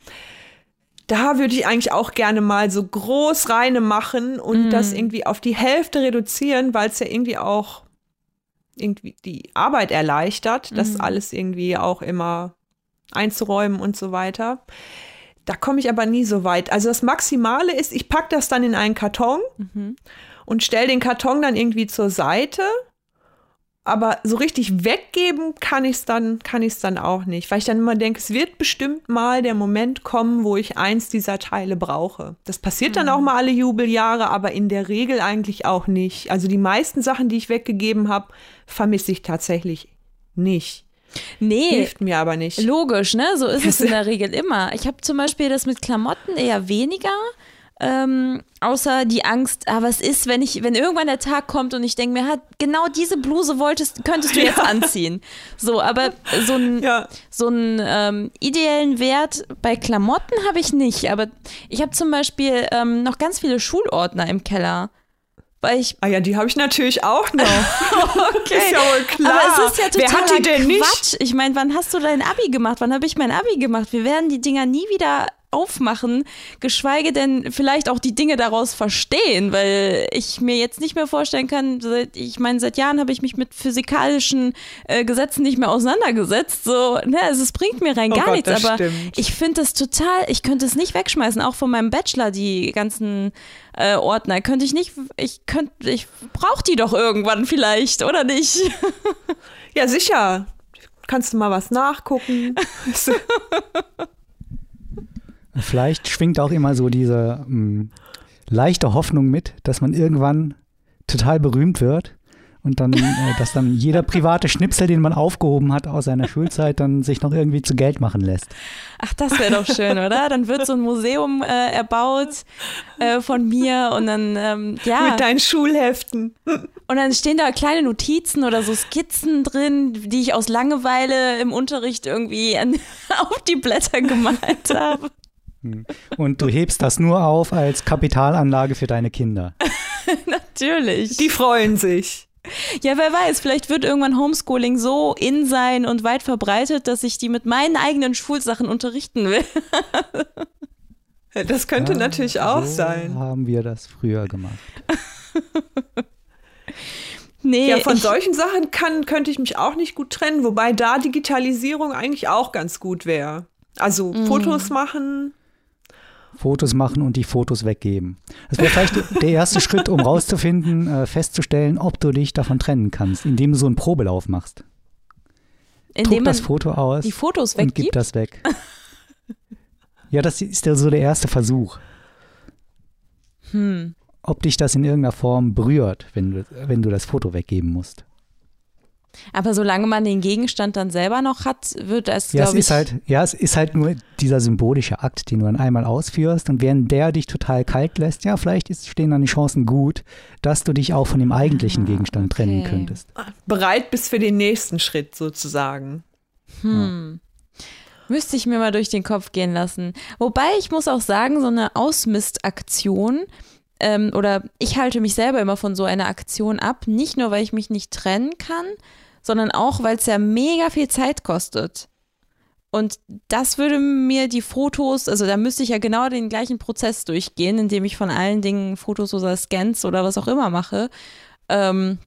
Da würde ich eigentlich auch gerne mal so groß reine machen und das irgendwie auf die Hälfte reduzieren, weil es ja irgendwie auch irgendwie die Arbeit erleichtert, das alles irgendwie auch immer einzuräumen und so weiter. Da komme ich aber nie so weit. Also das Maximale ist, ich packe das dann in einen Karton und stelle den Karton dann irgendwie zur Seite. Aber so richtig weggeben kann ich es dann, kann ich es dann auch nicht, weil ich dann immer denke, es wird bestimmt mal der Moment kommen, wo ich eins dieser Teile brauche. Das passiert dann auch mal alle Jubeljahre, aber in der Regel eigentlich auch nicht. Also die meisten Sachen, die ich weggegeben habe, vermisse ich tatsächlich nicht. Nee, Hilft mir aber nicht. Logisch, ne? So ist es in der Regel immer. Ich habe zum Beispiel das mit Klamotten eher weniger. Ähm, außer die Angst, ah, was ist, wenn ich, wenn irgendwann der Tag kommt und ich denke mir, hat genau diese Bluse wolltest, könntest du jetzt anziehen. So, aber so ein, Ja. so einen ähm, ideellen Wert bei Klamotten habe ich nicht. Aber ich habe zum Beispiel ähm, noch ganz viele Schulordner im Keller. Weil ich Ah ja, die habe ich natürlich auch noch. Ist ja wohl klar. Aber es ist ja Wer total hat die denn nicht? Quatsch. Ich meine, wann hast du dein Abi gemacht? Wann habe ich mein Abi gemacht? Wir werden die Dinger nie wieder aufmachen, geschweige denn vielleicht auch die Dinge daraus verstehen, weil ich mir jetzt nicht mehr vorstellen kann, seit, ich meine, seit Jahren habe ich mich mit physikalischen äh, Gesetzen nicht mehr auseinandergesetzt. So, ne, also es bringt mir rein Oh gar Gott, nichts, aber stimmt. ich finde das total, ich könnte es nicht wegschmeißen, auch von meinem Bachelor, die ganzen äh, Ordner. Könnte ich nicht, ich könnte, ich brauche die doch irgendwann vielleicht, oder nicht? Ja, sicher. Kannst du mal was nachgucken? Vielleicht schwingt auch immer so diese mh, leichte Hoffnung mit, dass man irgendwann total berühmt wird und dann, äh, dass dann jeder private Schnipsel, den man aufgehoben hat aus seiner Schulzeit, dann sich noch irgendwie zu Geld machen lässt. Ach, das wäre doch schön, oder? Dann wird so ein Museum äh, erbaut äh, von mir und dann, ähm, ja, Mit deinen Schulheften. und dann stehen da kleine Notizen oder so Skizzen drin, die ich aus Langeweile im Unterricht irgendwie an, auf die Blätter gemalt habe. Und du hebst das nur auf als Kapitalanlage für deine Kinder. Natürlich. Die freuen sich. ja, wer weiß, vielleicht wird irgendwann Homeschooling so in sein und weit verbreitet, dass ich die mit meinen eigenen Schulsachen unterrichten will. Das könnte Ja, natürlich auch so sein. haben wir das früher gemacht. Nee, Ja, von solchen Sachen kann, könnte ich mich auch nicht gut trennen, wobei da Digitalisierung eigentlich auch ganz gut wäre. Also Mhm. Fotos machen. Fotos machen und die Fotos weggeben. Das wäre vielleicht der erste Schritt, um rauszufinden, äh, festzustellen, ob du dich davon trennen kannst, indem du so einen Probelauf machst. indem Druck das Foto aus die Fotos und gib weggibt. das weg. ja, das ist ja so der erste Versuch. Hm. Ob dich das in irgendeiner Form berührt, wenn du, wenn du das Foto weggeben musst. Aber solange man den Gegenstand dann selber noch hat, wird das, Ja, es glaube ich. ist halt, ja, es ist halt nur dieser symbolische Akt, den du dann einmal ausführst und während der dich total kalt lässt, ja, vielleicht ist, stehen dann die Chancen gut, dass du dich auch von dem eigentlichen Gegenstand trennen Ah, okay. könntest. Bereit bist für den nächsten Schritt sozusagen. Hm. Müsste ich mir mal durch den Kopf gehen lassen. Wobei ich muss auch sagen, so eine Ausmistaktion ähm, oder ich halte mich selber immer von so einer Aktion ab, nicht nur, weil ich mich nicht trennen kann, sondern auch, weil es ja mega viel Zeit kostet. Und das würde mir die Fotos, also da müsste ich ja genau den gleichen Prozess durchgehen, indem ich von allen Dingen Fotos oder Scans oder was auch immer mache. Ähm,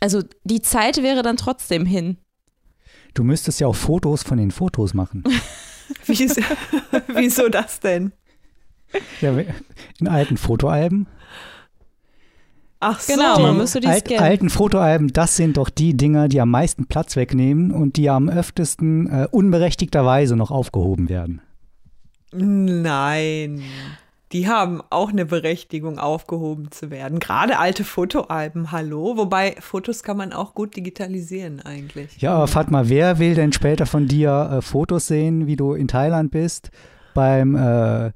also die Zeit wäre dann trotzdem hin. Du müsstest ja auch Fotos von den Fotos machen. Wie ist, wieso das denn? Ja, in alten Fotoalben. Ach so. Genau, man Die müsste die alt, scannen. alten Fotoalben, das sind doch die Dinger, die am meisten Platz wegnehmen und die am öftesten äh, unberechtigterweise noch aufgehoben werden. Nein. Die haben auch eine Berechtigung, aufgehoben zu werden. Gerade alte Fotoalben, hallo. Wobei Fotos kann man auch gut digitalisieren eigentlich. Ja, aber Fatma, wer will denn später von dir äh, Fotos sehen, wie du in Thailand bist, beim äh,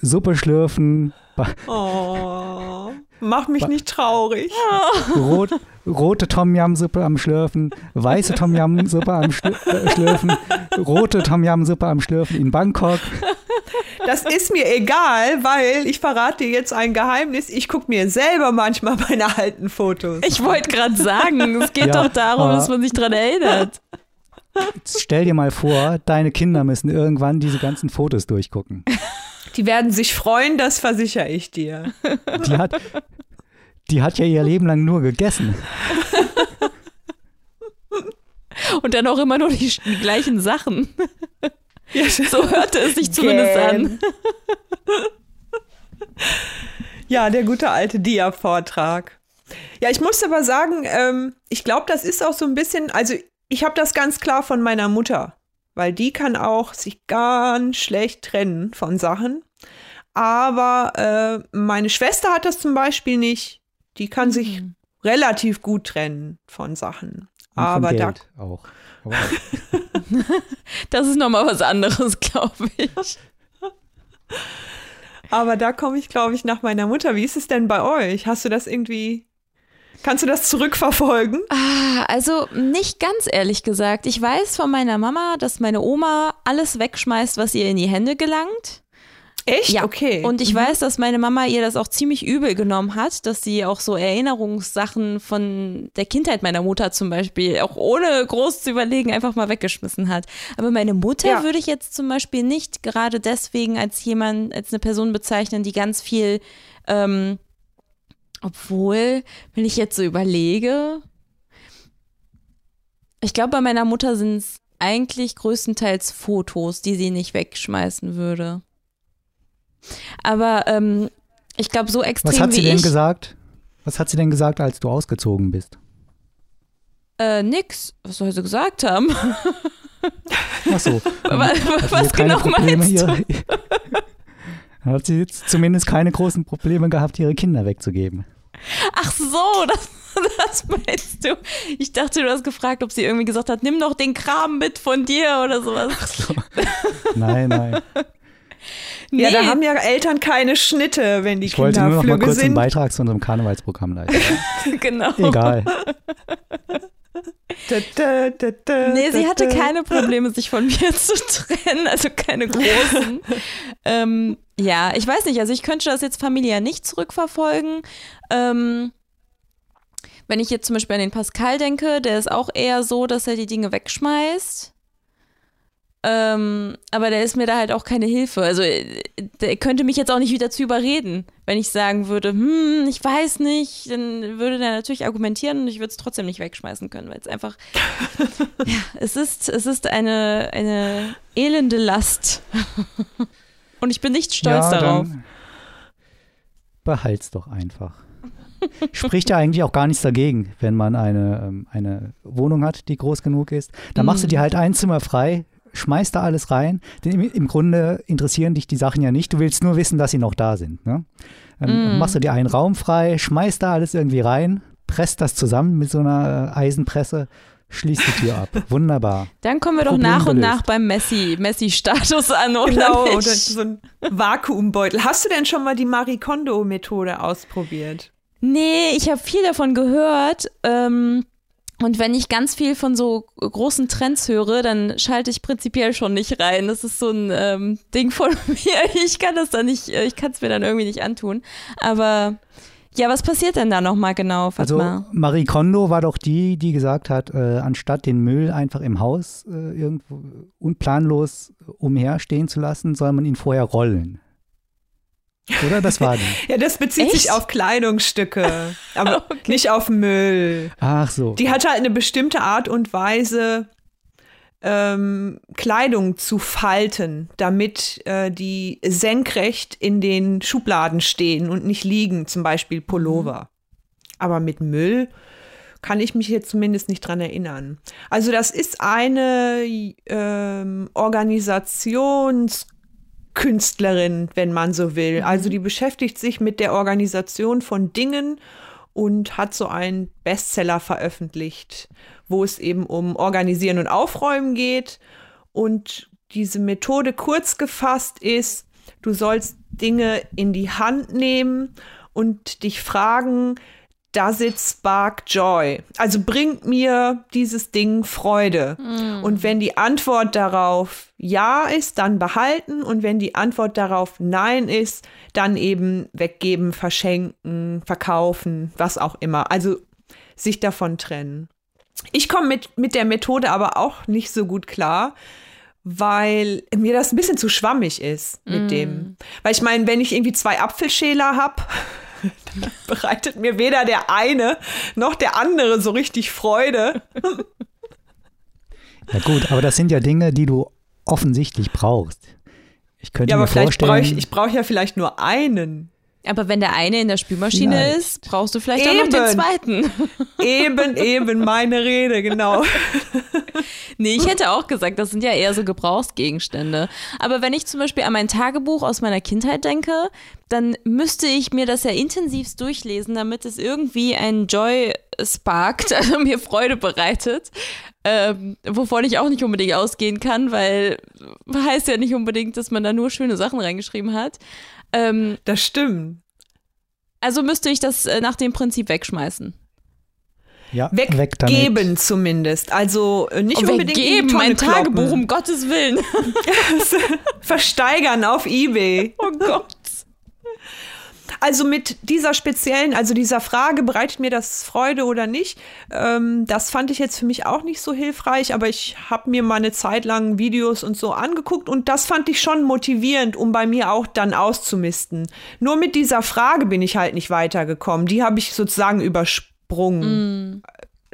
Suppe schlürfen, bei Oh, mach mich nicht traurig. rot, rote Tom Yam Suppe am Schlürfen, weiße Tom Yam Suppe am äh, Schlürfen, rote Tom Yam Suppe am Schlürfen in Bangkok. Das ist mir egal, weil ich verrate dir jetzt ein Geheimnis. Ich gucke mir selber manchmal meine alten Fotos. Ich wollte gerade sagen, es geht Ja, doch darum, dass man sich dran erinnert. Stell dir mal vor, deine Kinder müssen irgendwann diese ganzen Fotos durchgucken. Die werden sich freuen, das versichere ich dir. Die hat, die hat ja ihr Leben lang nur gegessen. Und dann auch immer nur die, die gleichen Sachen. Ja, So hörte es sich zumindest an. Ja, der gute alte Dia-Vortrag. Ja, ich muss aber sagen, ähm, ich glaube, das ist auch so ein bisschen, also ich habe das ganz klar von meiner Mutter, weil die kann auch sich ganz schlecht trennen von Sachen. Aber äh, meine Schwester hat das zum Beispiel nicht. Die kann sich relativ gut trennen von Sachen. Und aber von da Geld auch. Aber Das ist nochmal was anderes, glaube ich. Aber da komme ich, glaube ich, nach meiner Mutter. Wie ist es denn bei euch? Hast du das irgendwie, kannst du das zurückverfolgen? Ah, also nicht ganz ehrlich gesagt. Ich weiß von meiner Mama, dass meine Oma alles wegschmeißt, was ihr in die Hände gelangt. Echt? Ja, Okay. Und ich weiß, dass meine Mama ihr das auch ziemlich übel genommen hat, dass sie auch so Erinnerungssachen von der Kindheit meiner Mutter zum Beispiel auch ohne groß zu überlegen einfach mal weggeschmissen hat. Aber meine Mutter Ja. würde ich jetzt zum Beispiel nicht gerade deswegen als jemand, als eine Person bezeichnen, die ganz viel, ähm, obwohl, wenn ich jetzt so überlege, ich glaube, bei meiner Mutter sind es eigentlich größtenteils Fotos, die sie nicht wegschmeißen würde. Aber ähm, ich glaube, so extrem was hat sie denn ich, gesagt? Was hat sie denn gesagt, als du ausgezogen bist? Äh, nix. Was soll sie gesagt haben? Ach so. was was genau meinst hier? du? Hat sie jetzt zumindest keine großen Probleme gehabt, ihre Kinder wegzugeben. Ach so, das, das meinst du. Ich dachte, du hast gefragt, ob sie irgendwie gesagt hat, nimm doch den Kram mit von dir oder sowas. Nein, nein. Nee, Ja, da haben ja Eltern keine Schnitte, wenn die Ich wollte Kinder nur noch mal kurz einen. Beitrag zu unserem Karnevalsprogramm leisten. genau. Egal. Da, da, da, da, Nee, sie da, hatte da. keine Probleme, sich von mir zu trennen, also keine großen. ähm, ja, ich weiß nicht, also ich könnte das jetzt familiär nicht zurückverfolgen. Ähm, wenn ich jetzt zum Beispiel an den Pascal denke, der ist auch eher so, dass er die Dinge wegschmeißt. Ähm, aber der ist mir da halt auch keine Hilfe. Also der könnte mich jetzt auch nicht wieder zu überreden, wenn ich sagen würde, hm, ich weiß nicht, dann würde der natürlich argumentieren und ich würde es trotzdem nicht wegschmeißen können, weil es einfach, ja, es ist, es ist eine, eine elende Last. und ich bin nicht stolz ja, darauf. Behalt's doch einfach. Spricht ja eigentlich auch gar nichts dagegen, wenn man eine, ähm, eine Wohnung hat, die groß genug ist. Dann machst du dir mhm. halt ein Zimmer frei, schmeißt da alles rein. Denn im, im, Grunde interessieren dich die Sachen ja nicht. Du willst nur wissen, dass sie noch da sind. Ne? Dann mm. machst du dir einen Raum frei, schmeißt da alles irgendwie rein, presst das zusammen mit so einer äh, Eisenpresse schließt die Tür ab. Wunderbar. Dann kommen wir doch Problem nach und gelöst. nach beim Messi-Status an, oder? Genau, nicht? oder so ein Vakuumbeutel. Hast du denn schon mal die Marie Kondo-Methode ausprobiert? Nee, ich habe viel davon gehört. Ähm, und wenn ich ganz viel von so großen Trends höre, dann schalte ich prinzipiell schon nicht rein. Das ist so ein ähm, Ding von mir. Ich kann das dann nicht, äh, ich kann es mir dann irgendwie nicht antun. Aber ja, was passiert denn da nochmal genau, Fatma? Also Marie Kondo war doch die, die gesagt hat, äh, anstatt den Müll einfach im Haus äh, irgendwo unplanlos umherstehen zu lassen, soll man ihn vorher rollen. Oder? Das war die. ja, das bezieht Echt? sich auf Kleidungsstücke, aber okay. nicht auf Müll. Ach so. Die hat halt eine bestimmte Art und Weise, ähm, Kleidung zu falten, damit äh, die senkrecht in den Schubladen stehen und nicht liegen, zum Beispiel Pullover. Mhm. Aber mit Müll kann ich mich jetzt zumindest nicht dran erinnern. Also das ist eine ähm, Organisations Künstlerin, wenn man so will. Mhm. Also die beschäftigt sich mit der Organisation von Dingen und hat so einen Bestseller veröffentlicht, wo es eben um Organisieren und Aufräumen geht. Und diese Methode kurz gefasst ist, du sollst Dinge in die Hand nehmen und dich fragen, does it spark joy? Also bringt mir dieses Ding Freude. Mm. Und wenn die Antwort darauf ja ist, dann behalten. Und wenn die Antwort darauf nein ist, dann eben weggeben, verschenken, verkaufen, was auch immer. Also sich davon trennen. Ich komme mit, mit der Methode aber auch nicht so gut klar, weil mir das ein bisschen zu schwammig ist mit mm. dem. Weil ich meine, wenn ich irgendwie zwei Apfelschäler habe, dann bereitet mir weder der eine noch der andere so richtig Freude. Ja gut, aber das sind ja Dinge, die du offensichtlich brauchst. Ich könnte ja, mir aber vielleicht brauche ich, ich brauche ja vielleicht nur einen. Aber wenn der eine in der Spülmaschine vielleicht. ist, brauchst du vielleicht eben. auch noch den zweiten. Eben, eben, meine Rede, genau. Nee, ich hätte auch gesagt, das sind ja eher so Gebrauchsgegenstände. Aber wenn ich zum Beispiel an mein Tagebuch aus meiner Kindheit denke, dann müsste ich mir das ja intensivst durchlesen, damit es irgendwie ein Joy sparkt, also mir Freude bereitet. Ähm, wovon ich auch nicht unbedingt ausgehen kann, weil heißt ja nicht unbedingt, dass man da nur schöne Sachen reingeschrieben hat. Ähm, das stimmt. Also müsste ich das äh, nach dem Prinzip wegschmeißen. Ja, weggeben weg zumindest. Also äh, nicht oh, unbedingt weggeben, mein Tagebuch, um Gottes Willen. Versteigern auf Ebay. Oh Gott. Also mit dieser speziellen, also dieser Frage, bereitet mir das Freude oder nicht, ähm, das fand ich jetzt für mich auch nicht so hilfreich, aber ich habe mir mal eine Zeit lang Videos und so angeguckt und das fand ich schon motivierend, um bei mir auch dann auszumisten. Nur mit dieser Frage bin ich halt nicht weitergekommen. Die habe ich sozusagen übersprungen. Mm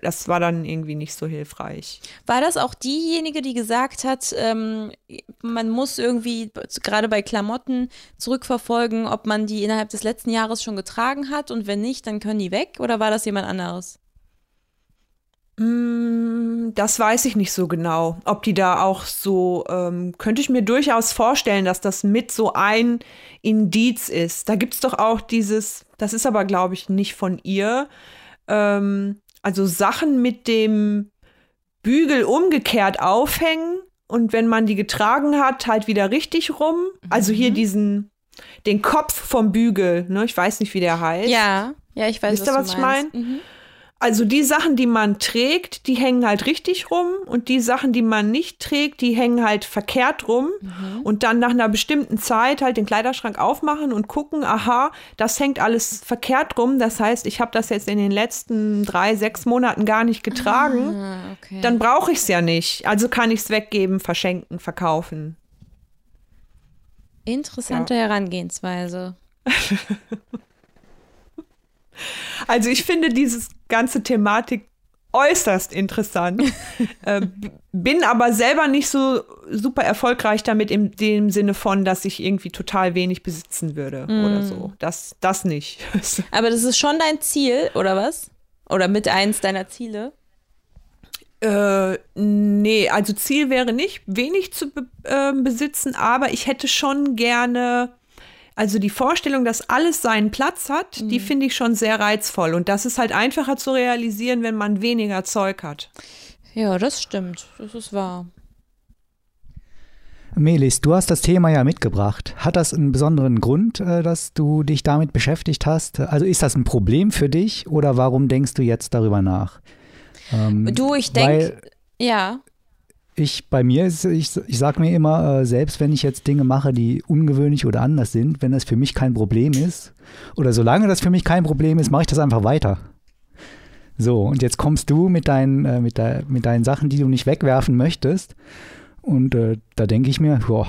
das war dann irgendwie nicht so hilfreich. War das auch diejenige, die gesagt hat, ähm, man muss irgendwie gerade bei Klamotten zurückverfolgen, ob man die innerhalb des letzten Jahres schon getragen hat und wenn nicht, dann können die weg? Oder war das jemand anderes? Mm, das weiß ich nicht so genau. Ob die da auch so, ähm, könnte ich mir durchaus vorstellen, dass das mit so ein Indiz ist. Da gibt es doch auch dieses, das ist aber, glaube ich, nicht von ihr, ähm, also Sachen mit dem Bügel umgekehrt aufhängen und wenn man die getragen hat, halt wieder richtig rum. Also hier mhm. diesen, den Kopf vom Bügel, ne? Ich weiß nicht, wie der heißt. Ja, ja, ich weiß, Wisst ihr, was, was ich meine? Mhm. Also die Sachen, die man trägt, die hängen halt richtig rum und die Sachen, die man nicht trägt, die hängen halt verkehrt rum mhm. und dann nach einer bestimmten Zeit halt den Kleiderschrank aufmachen und gucken, aha, das hängt alles verkehrt rum. Das heißt, ich habe das jetzt in den letzten drei, sechs Monaten gar nicht getragen. Ah, okay. Dann brauche ich es ja nicht. Also kann ich es weggeben, verschenken, verkaufen. Interessante ja. Herangehensweise. Also ich finde dieses ganze Thematik äußerst interessant. äh, bin aber selber nicht so super erfolgreich damit in dem Sinne von, dass ich irgendwie total wenig besitzen würde mm. oder so. Das, das nicht. aber das ist schon dein Ziel, oder was? Oder mit eins deiner Ziele? Äh, nee, also Ziel wäre nicht, wenig zu be äh, besitzen, aber ich hätte schon gerne also die Vorstellung, dass alles seinen Platz hat, mhm. die finde ich schon sehr reizvoll. Und das ist halt einfacher zu realisieren, wenn man weniger Zeug hat. Ja, das stimmt. Das ist wahr. Melis, du hast das Thema ja mitgebracht. Hat das einen besonderen Grund, äh, dass du dich damit beschäftigt hast? Also ist das ein Problem für dich oder warum denkst du jetzt darüber nach? Ähm, du, ich denke, ja ich bei mir ist, ich, ich sage mir immer, äh, selbst wenn ich jetzt Dinge mache, die ungewöhnlich oder anders sind, wenn das für mich kein Problem ist, oder solange das für mich kein Problem ist, mache ich das einfach weiter. So, und jetzt kommst du mit deinen, äh, mit, de, mit deinen Sachen, die du nicht wegwerfen möchtest. Und äh, da denke ich mir, boah,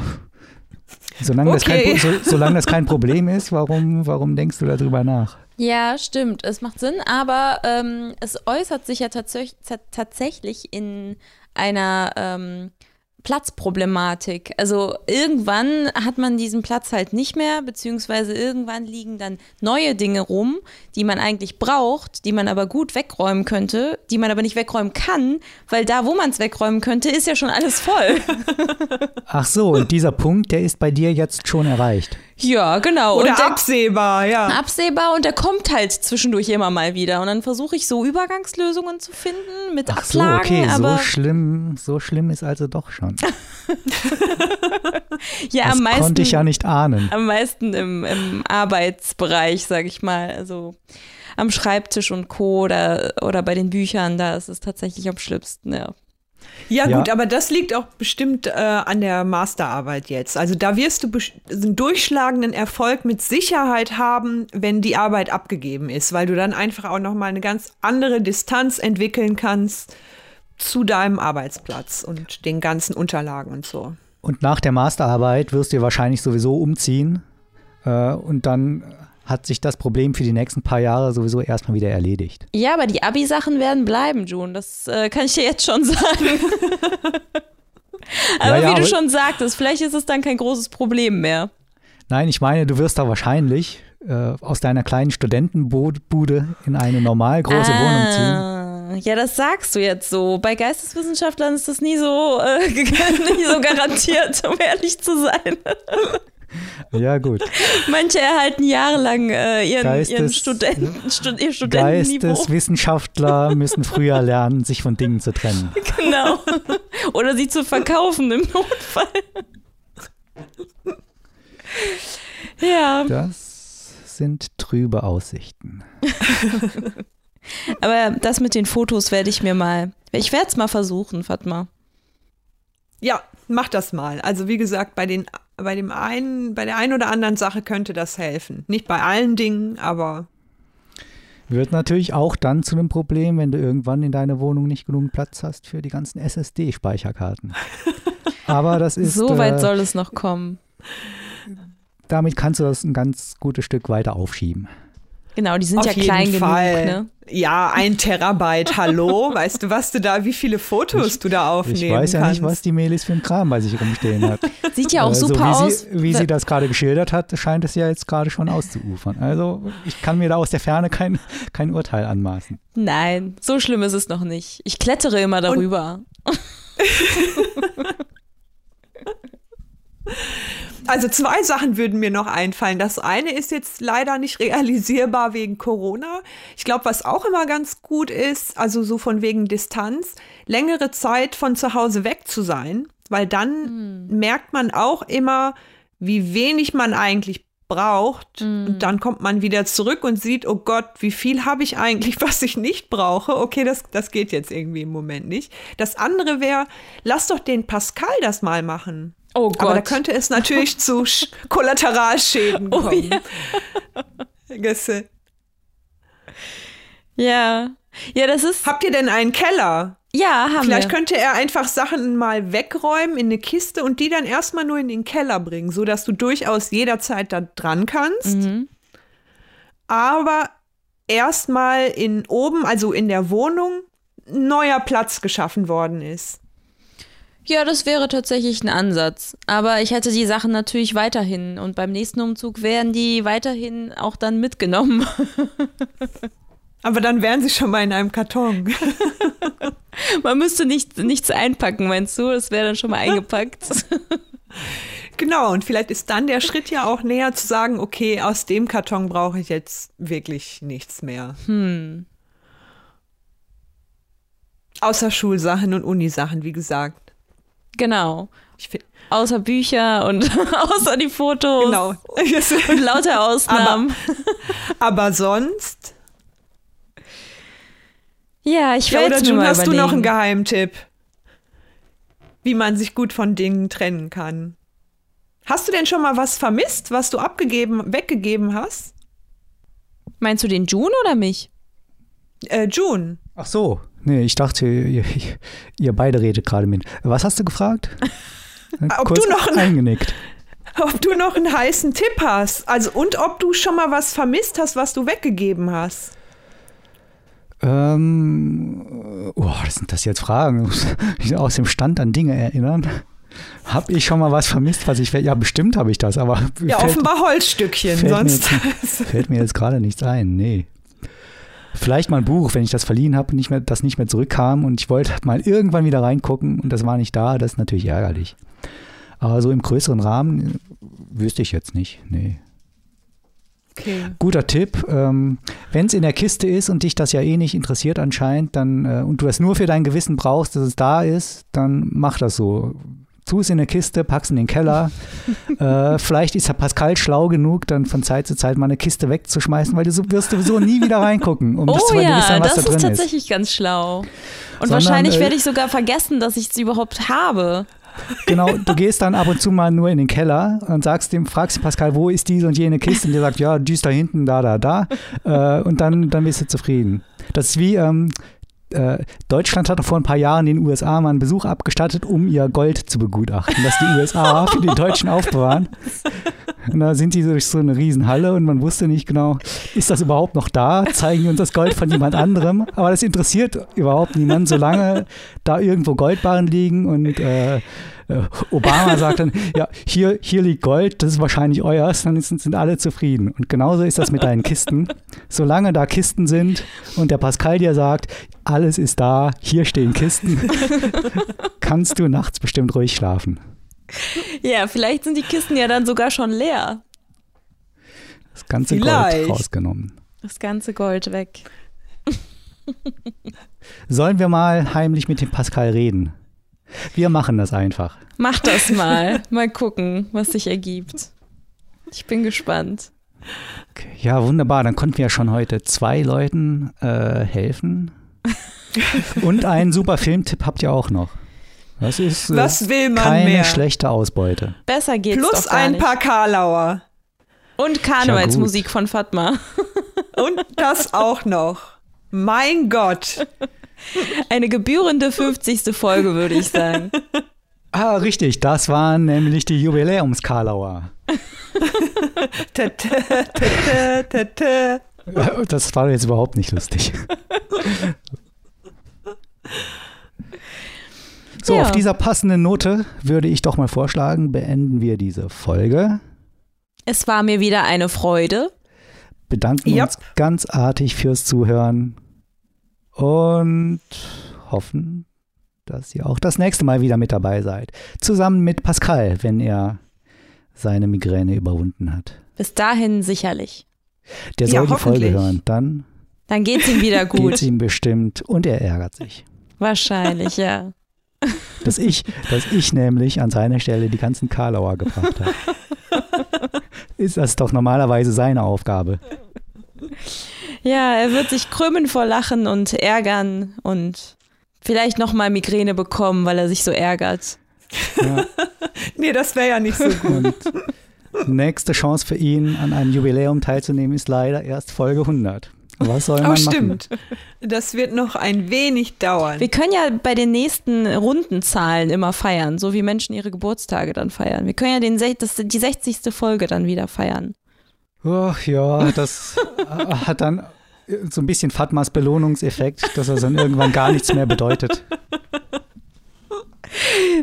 solange, okay. das kein, so, solange das kein Problem ist, warum, warum denkst du darüber nach? Ja, stimmt. Es macht Sinn, aber ähm, es äußert sich ja tatsächlich, tatsächlich in einer ähm, Platzproblematik. Also irgendwann hat man diesen Platz halt nicht mehr, beziehungsweise irgendwann liegen dann neue Dinge rum, die man eigentlich braucht, die man aber gut wegräumen könnte, die man aber nicht wegräumen kann, weil da, wo man es wegräumen könnte, ist ja schon alles voll. Ach so, und dieser Punkt, der ist bei dir jetzt schon erreicht. Ja, genau. Oder der, absehbar, ja. Absehbar und der kommt halt zwischendurch immer mal wieder. Und dann versuche ich so Übergangslösungen zu finden mit Ach Ablagen. So, okay, aber so schlimm, so schlimm ist also doch schon. ja, das am meisten. konnte ich ja nicht ahnen. Am meisten im, im Arbeitsbereich, sag ich mal. Also am Schreibtisch und Co. Oder, oder bei den Büchern, da ist es tatsächlich am schlimmsten, ja. Ja, ja, gut, aber das liegt auch bestimmt äh, an der Masterarbeit jetzt. Also da wirst du einen durchschlagenden Erfolg mit Sicherheit haben, wenn die Arbeit abgegeben ist, weil du dann einfach auch noch mal eine ganz andere Distanz entwickeln kannst zu deinem Arbeitsplatz und den ganzen Unterlagen und so. Und nach der Masterarbeit wirst du wahrscheinlich sowieso umziehen äh, und dann hat sich das Problem für die nächsten paar Jahre sowieso erstmal wieder erledigt. Ja, aber die Abi-Sachen werden bleiben, June. Das äh, kann ich dir jetzt schon sagen. aber ja, ja, wie du schon sagtest, vielleicht ist es dann kein großes Problem mehr. Nein, ich meine, du wirst da wahrscheinlich äh, aus deiner kleinen Studentenbude in eine normal große ah. Wohnung ziehen. Ja, das sagst du jetzt so. Bei Geisteswissenschaftlern ist das nie so, äh, nie so garantiert, um ehrlich zu sein. Ja, gut. Manche erhalten jahrelang äh, ihren, Geistes, ihren Studenten, Stud ihr Studentenniveau. Geisteswissenschaftler müssen früher lernen, sich von Dingen zu trennen. Genau. Oder sie zu verkaufen im Notfall. Ja. Das sind trübe Aussichten. Aber das mit den Fotos werde ich mir mal. Ich werde es mal versuchen, Fatma. Ja, mach das mal. Also wie gesagt, bei den bei dem einen, bei der einen oder anderen Sache könnte das helfen. Nicht bei allen Dingen, aber wird natürlich auch dann zu einem Problem, wenn du irgendwann in deiner Wohnung nicht genug Platz hast für die ganzen SSD-Speicherkarten. Aber das ist. So weit äh, soll es noch kommen. Damit kannst du das ein ganz gutes Stück weiter aufschieben. Genau, die sind Auf ja klein Fall. genug, ne? Ja, ein Terabyte, hallo. Weißt du, was du da, wie viele Fotos ich, du da aufnehmen kannst? Ich weiß ja kannst. nicht, was die Melis für ein Kram bei sich rumstehen hat. Sieht ja auch äh, super so wie aus. Sie, wie sie das gerade geschildert hat, scheint es ja jetzt gerade schon auszuufern. Also ich kann mir da aus der Ferne kein, kein Urteil anmaßen. Nein, so schlimm ist es noch nicht. Ich klettere immer darüber. Also zwei Sachen würden mir noch einfallen. Das eine ist jetzt leider nicht realisierbar wegen Corona. Ich glaube, was auch immer ganz gut ist, also so von wegen Distanz, längere Zeit von zu Hause weg zu sein, weil dann mhm. merkt man auch immer, wie wenig man eigentlich braucht. Und dann kommt man wieder zurück und sieht, oh Gott, wie viel habe ich eigentlich, was ich nicht brauche? Okay, das, das geht jetzt irgendwie im Moment nicht. Das andere wäre, lass doch den Pascal das mal machen. Oh Gott. Aber da könnte es natürlich zu Sch Kollateralschäden Oh kommen. ja. Gäste. Ja. Ja, das ist. Habt ihr denn einen Keller? Ja, haben Vielleicht wir. könnte er einfach Sachen mal wegräumen in eine Kiste und die dann erstmal nur in den Keller bringen, sodass du durchaus jederzeit da dran kannst. Mhm. Aber erstmal in oben, also in der Wohnung, ein neuer Platz geschaffen worden ist. Ja, das wäre tatsächlich ein Ansatz. Aber ich hätte die Sachen natürlich weiterhin. Und beim nächsten Umzug wären die weiterhin auch dann mitgenommen. Aber dann wären sie schon mal in einem Karton. Man müsste nicht, nichts einpacken, meinst du? Das wäre dann schon mal eingepackt. genau, und vielleicht ist dann der Schritt ja auch näher zu sagen, okay, aus dem Karton brauche ich jetzt wirklich nichts mehr. Hm. Außer Schulsachen und Unisachen, wie gesagt. Genau. Ich find, Außer Bücher und außer die Fotos. genau. Und lauter Ausnahmen. Aber sonst. ja, ich Ja, werde oder jetzt mir June, mal hast du noch einen überlegen. Geheimtipp? Wie man sich gut von Dingen trennen kann. Hast du denn schon mal was vermisst, was du abgegeben, weggegeben hast? Meinst du den June oder mich? Äh, June. Ach so. Nee, ich dachte, ihr, ihr beide redet gerade mit. Was hast du gefragt? Ob Kurz du noch ein- eingenickt. Ob du noch einen heißen Tipp hast. Also, und ob du schon mal was vermisst hast, was du weggegeben hast. Ähm, oh, das sind das jetzt Fragen. Ich aus dem Stand an Dinge erinnern. Habe ich schon mal was vermisst, was ich. Ja, bestimmt habe ich das, aber Ja, fällt, offenbar Holzstückchen. fällt, mir Sonst. jetzt, fällt mir jetzt gerade nichts ein. Nee. Vielleicht mal ein Buch, wenn ich das verliehen habe und nicht mehr, das nicht mehr zurückkam und ich wollte mal irgendwann wieder reingucken und das war nicht da, das ist natürlich ärgerlich. Aber so im größeren Rahmen äh, wüsste ich jetzt nicht. Nee. Okay. Guter Tipp. Ähm, Wenn es in der Kiste ist und dich das ja eh nicht interessiert anscheinend, dann äh, und du das nur für dein Gewissen brauchst, dass es da ist, dann mach das so. Tu es in eine Kiste, pack's in den Keller. äh, vielleicht ist der Pascal schlau genug, dann von Zeit zu Zeit mal eine Kiste wegzuschmeißen, weil du so, wirst sowieso nie wieder reingucken, um das oh ja, vergewissern, was das da ist drin ist. tatsächlich ganz schlau. Und Sondern, wahrscheinlich äh, werde ich sogar vergessen, dass ich es überhaupt habe. Genau, du gehst dann ab und zu mal nur in den Keller und sagst dem, fragst Pascal, wo ist diese und jene Kiste? Und der sagt, ja, die ist da hinten, da, da, da. Äh, und dann, dann bist du zufrieden. Das ist wie, ähm, äh, Deutschland hat vor ein paar Jahren den USA mal einen Besuch abgestattet, um ihr Gold zu begutachten, das die USA für die Deutschen aufbewahren. Und da sind die durch so eine Riesenhalle und man wusste nicht genau, ist das überhaupt noch da? Zeigen die uns das Gold von jemand anderem? Aber das interessiert überhaupt niemanden, solange da irgendwo Goldbarren liegen und äh, äh, Obama sagt dann, ja, hier, hier liegt Gold, das ist wahrscheinlich euers, dann sind, sind alle zufrieden. Und genauso ist das mit deinen Kisten. Solange da Kisten sind und der Pascal dir sagt, alles ist da, hier stehen Kisten, kannst du nachts bestimmt ruhig schlafen. Ja, vielleicht sind die Kisten ja dann sogar schon leer. Das ganze Vielleicht. Gold rausgenommen. Das ganze Gold weg. Sollen wir mal heimlich mit dem Pascal reden? Wir machen das einfach. Mach das mal. mal gucken, was sich ergibt. Ich bin gespannt. Okay. Ja, wunderbar. Dann konnten wir ja schon heute zwei Leuten äh, helfen. Und einen super Filmtipp habt ihr auch noch. Das ist äh, Was will man keine mehr? schlechte Ausbeute. Besser geht's Plus doch gar ein nicht. paar Karlauer. Und Karnevalsmusik von Fatma. Und das auch noch. Mein Gott. Eine gebührende 50. Folge, würde ich sagen. Ah, richtig. Das waren nämlich die Jubiläumskarlauer. Das war jetzt überhaupt nicht lustig. So, Ja. auf dieser passenden Note würde ich doch mal vorschlagen, beenden wir diese Folge. Es war mir wieder eine Freude. bedanken Yep. uns ganz artig fürs Zuhören und hoffen, dass ihr auch das nächste Mal wieder mit dabei seid. Zusammen mit Pascal, wenn er seine Migräne überwunden hat. Bis dahin sicherlich. Der Ja, soll die Folge hören. Dann Dann geht's ihm wieder gut. es ihm bestimmt und er ärgert sich. Wahrscheinlich, ja. Dass ich, dass ich nämlich an seiner Stelle die ganzen Karlauer gebracht habe. ist das doch normalerweise seine Aufgabe. Ja, er wird sich krümmen vor Lachen und ärgern und vielleicht nochmal Migräne bekommen, weil er sich so ärgert. Ja. Nee, das wäre ja nicht so gut. Und nächste Chance für ihn, an einem Jubiläum teilzunehmen, ist leider erst Folge 100. Was soll man Oh, machen? stimmt. Das wird noch ein wenig dauern. Wir können ja bei den nächsten Rundenzahlen immer feiern, so wie Menschen ihre Geburtstage dann feiern. Wir können ja den, das, die 60. Folge dann wieder feiern. Ach ja, das hat dann so ein bisschen Fatmas Belohnungseffekt, dass er dann irgendwann gar nichts mehr bedeutet.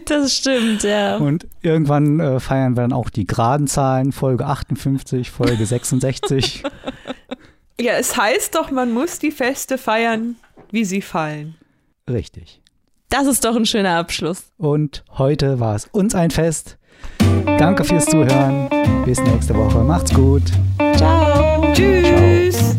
Das stimmt, ja. Und irgendwann äh, feiern wir dann auch die geraden Zahlen, Folge 58, Folge 66. Ja, es heißt doch, man muss die Feste feiern, wie sie fallen. Richtig. Das ist doch ein schöner Abschluss. Und heute war es uns ein Fest. Danke fürs Zuhören. Bis nächste Woche. Macht's gut. Ciao. Tschüss.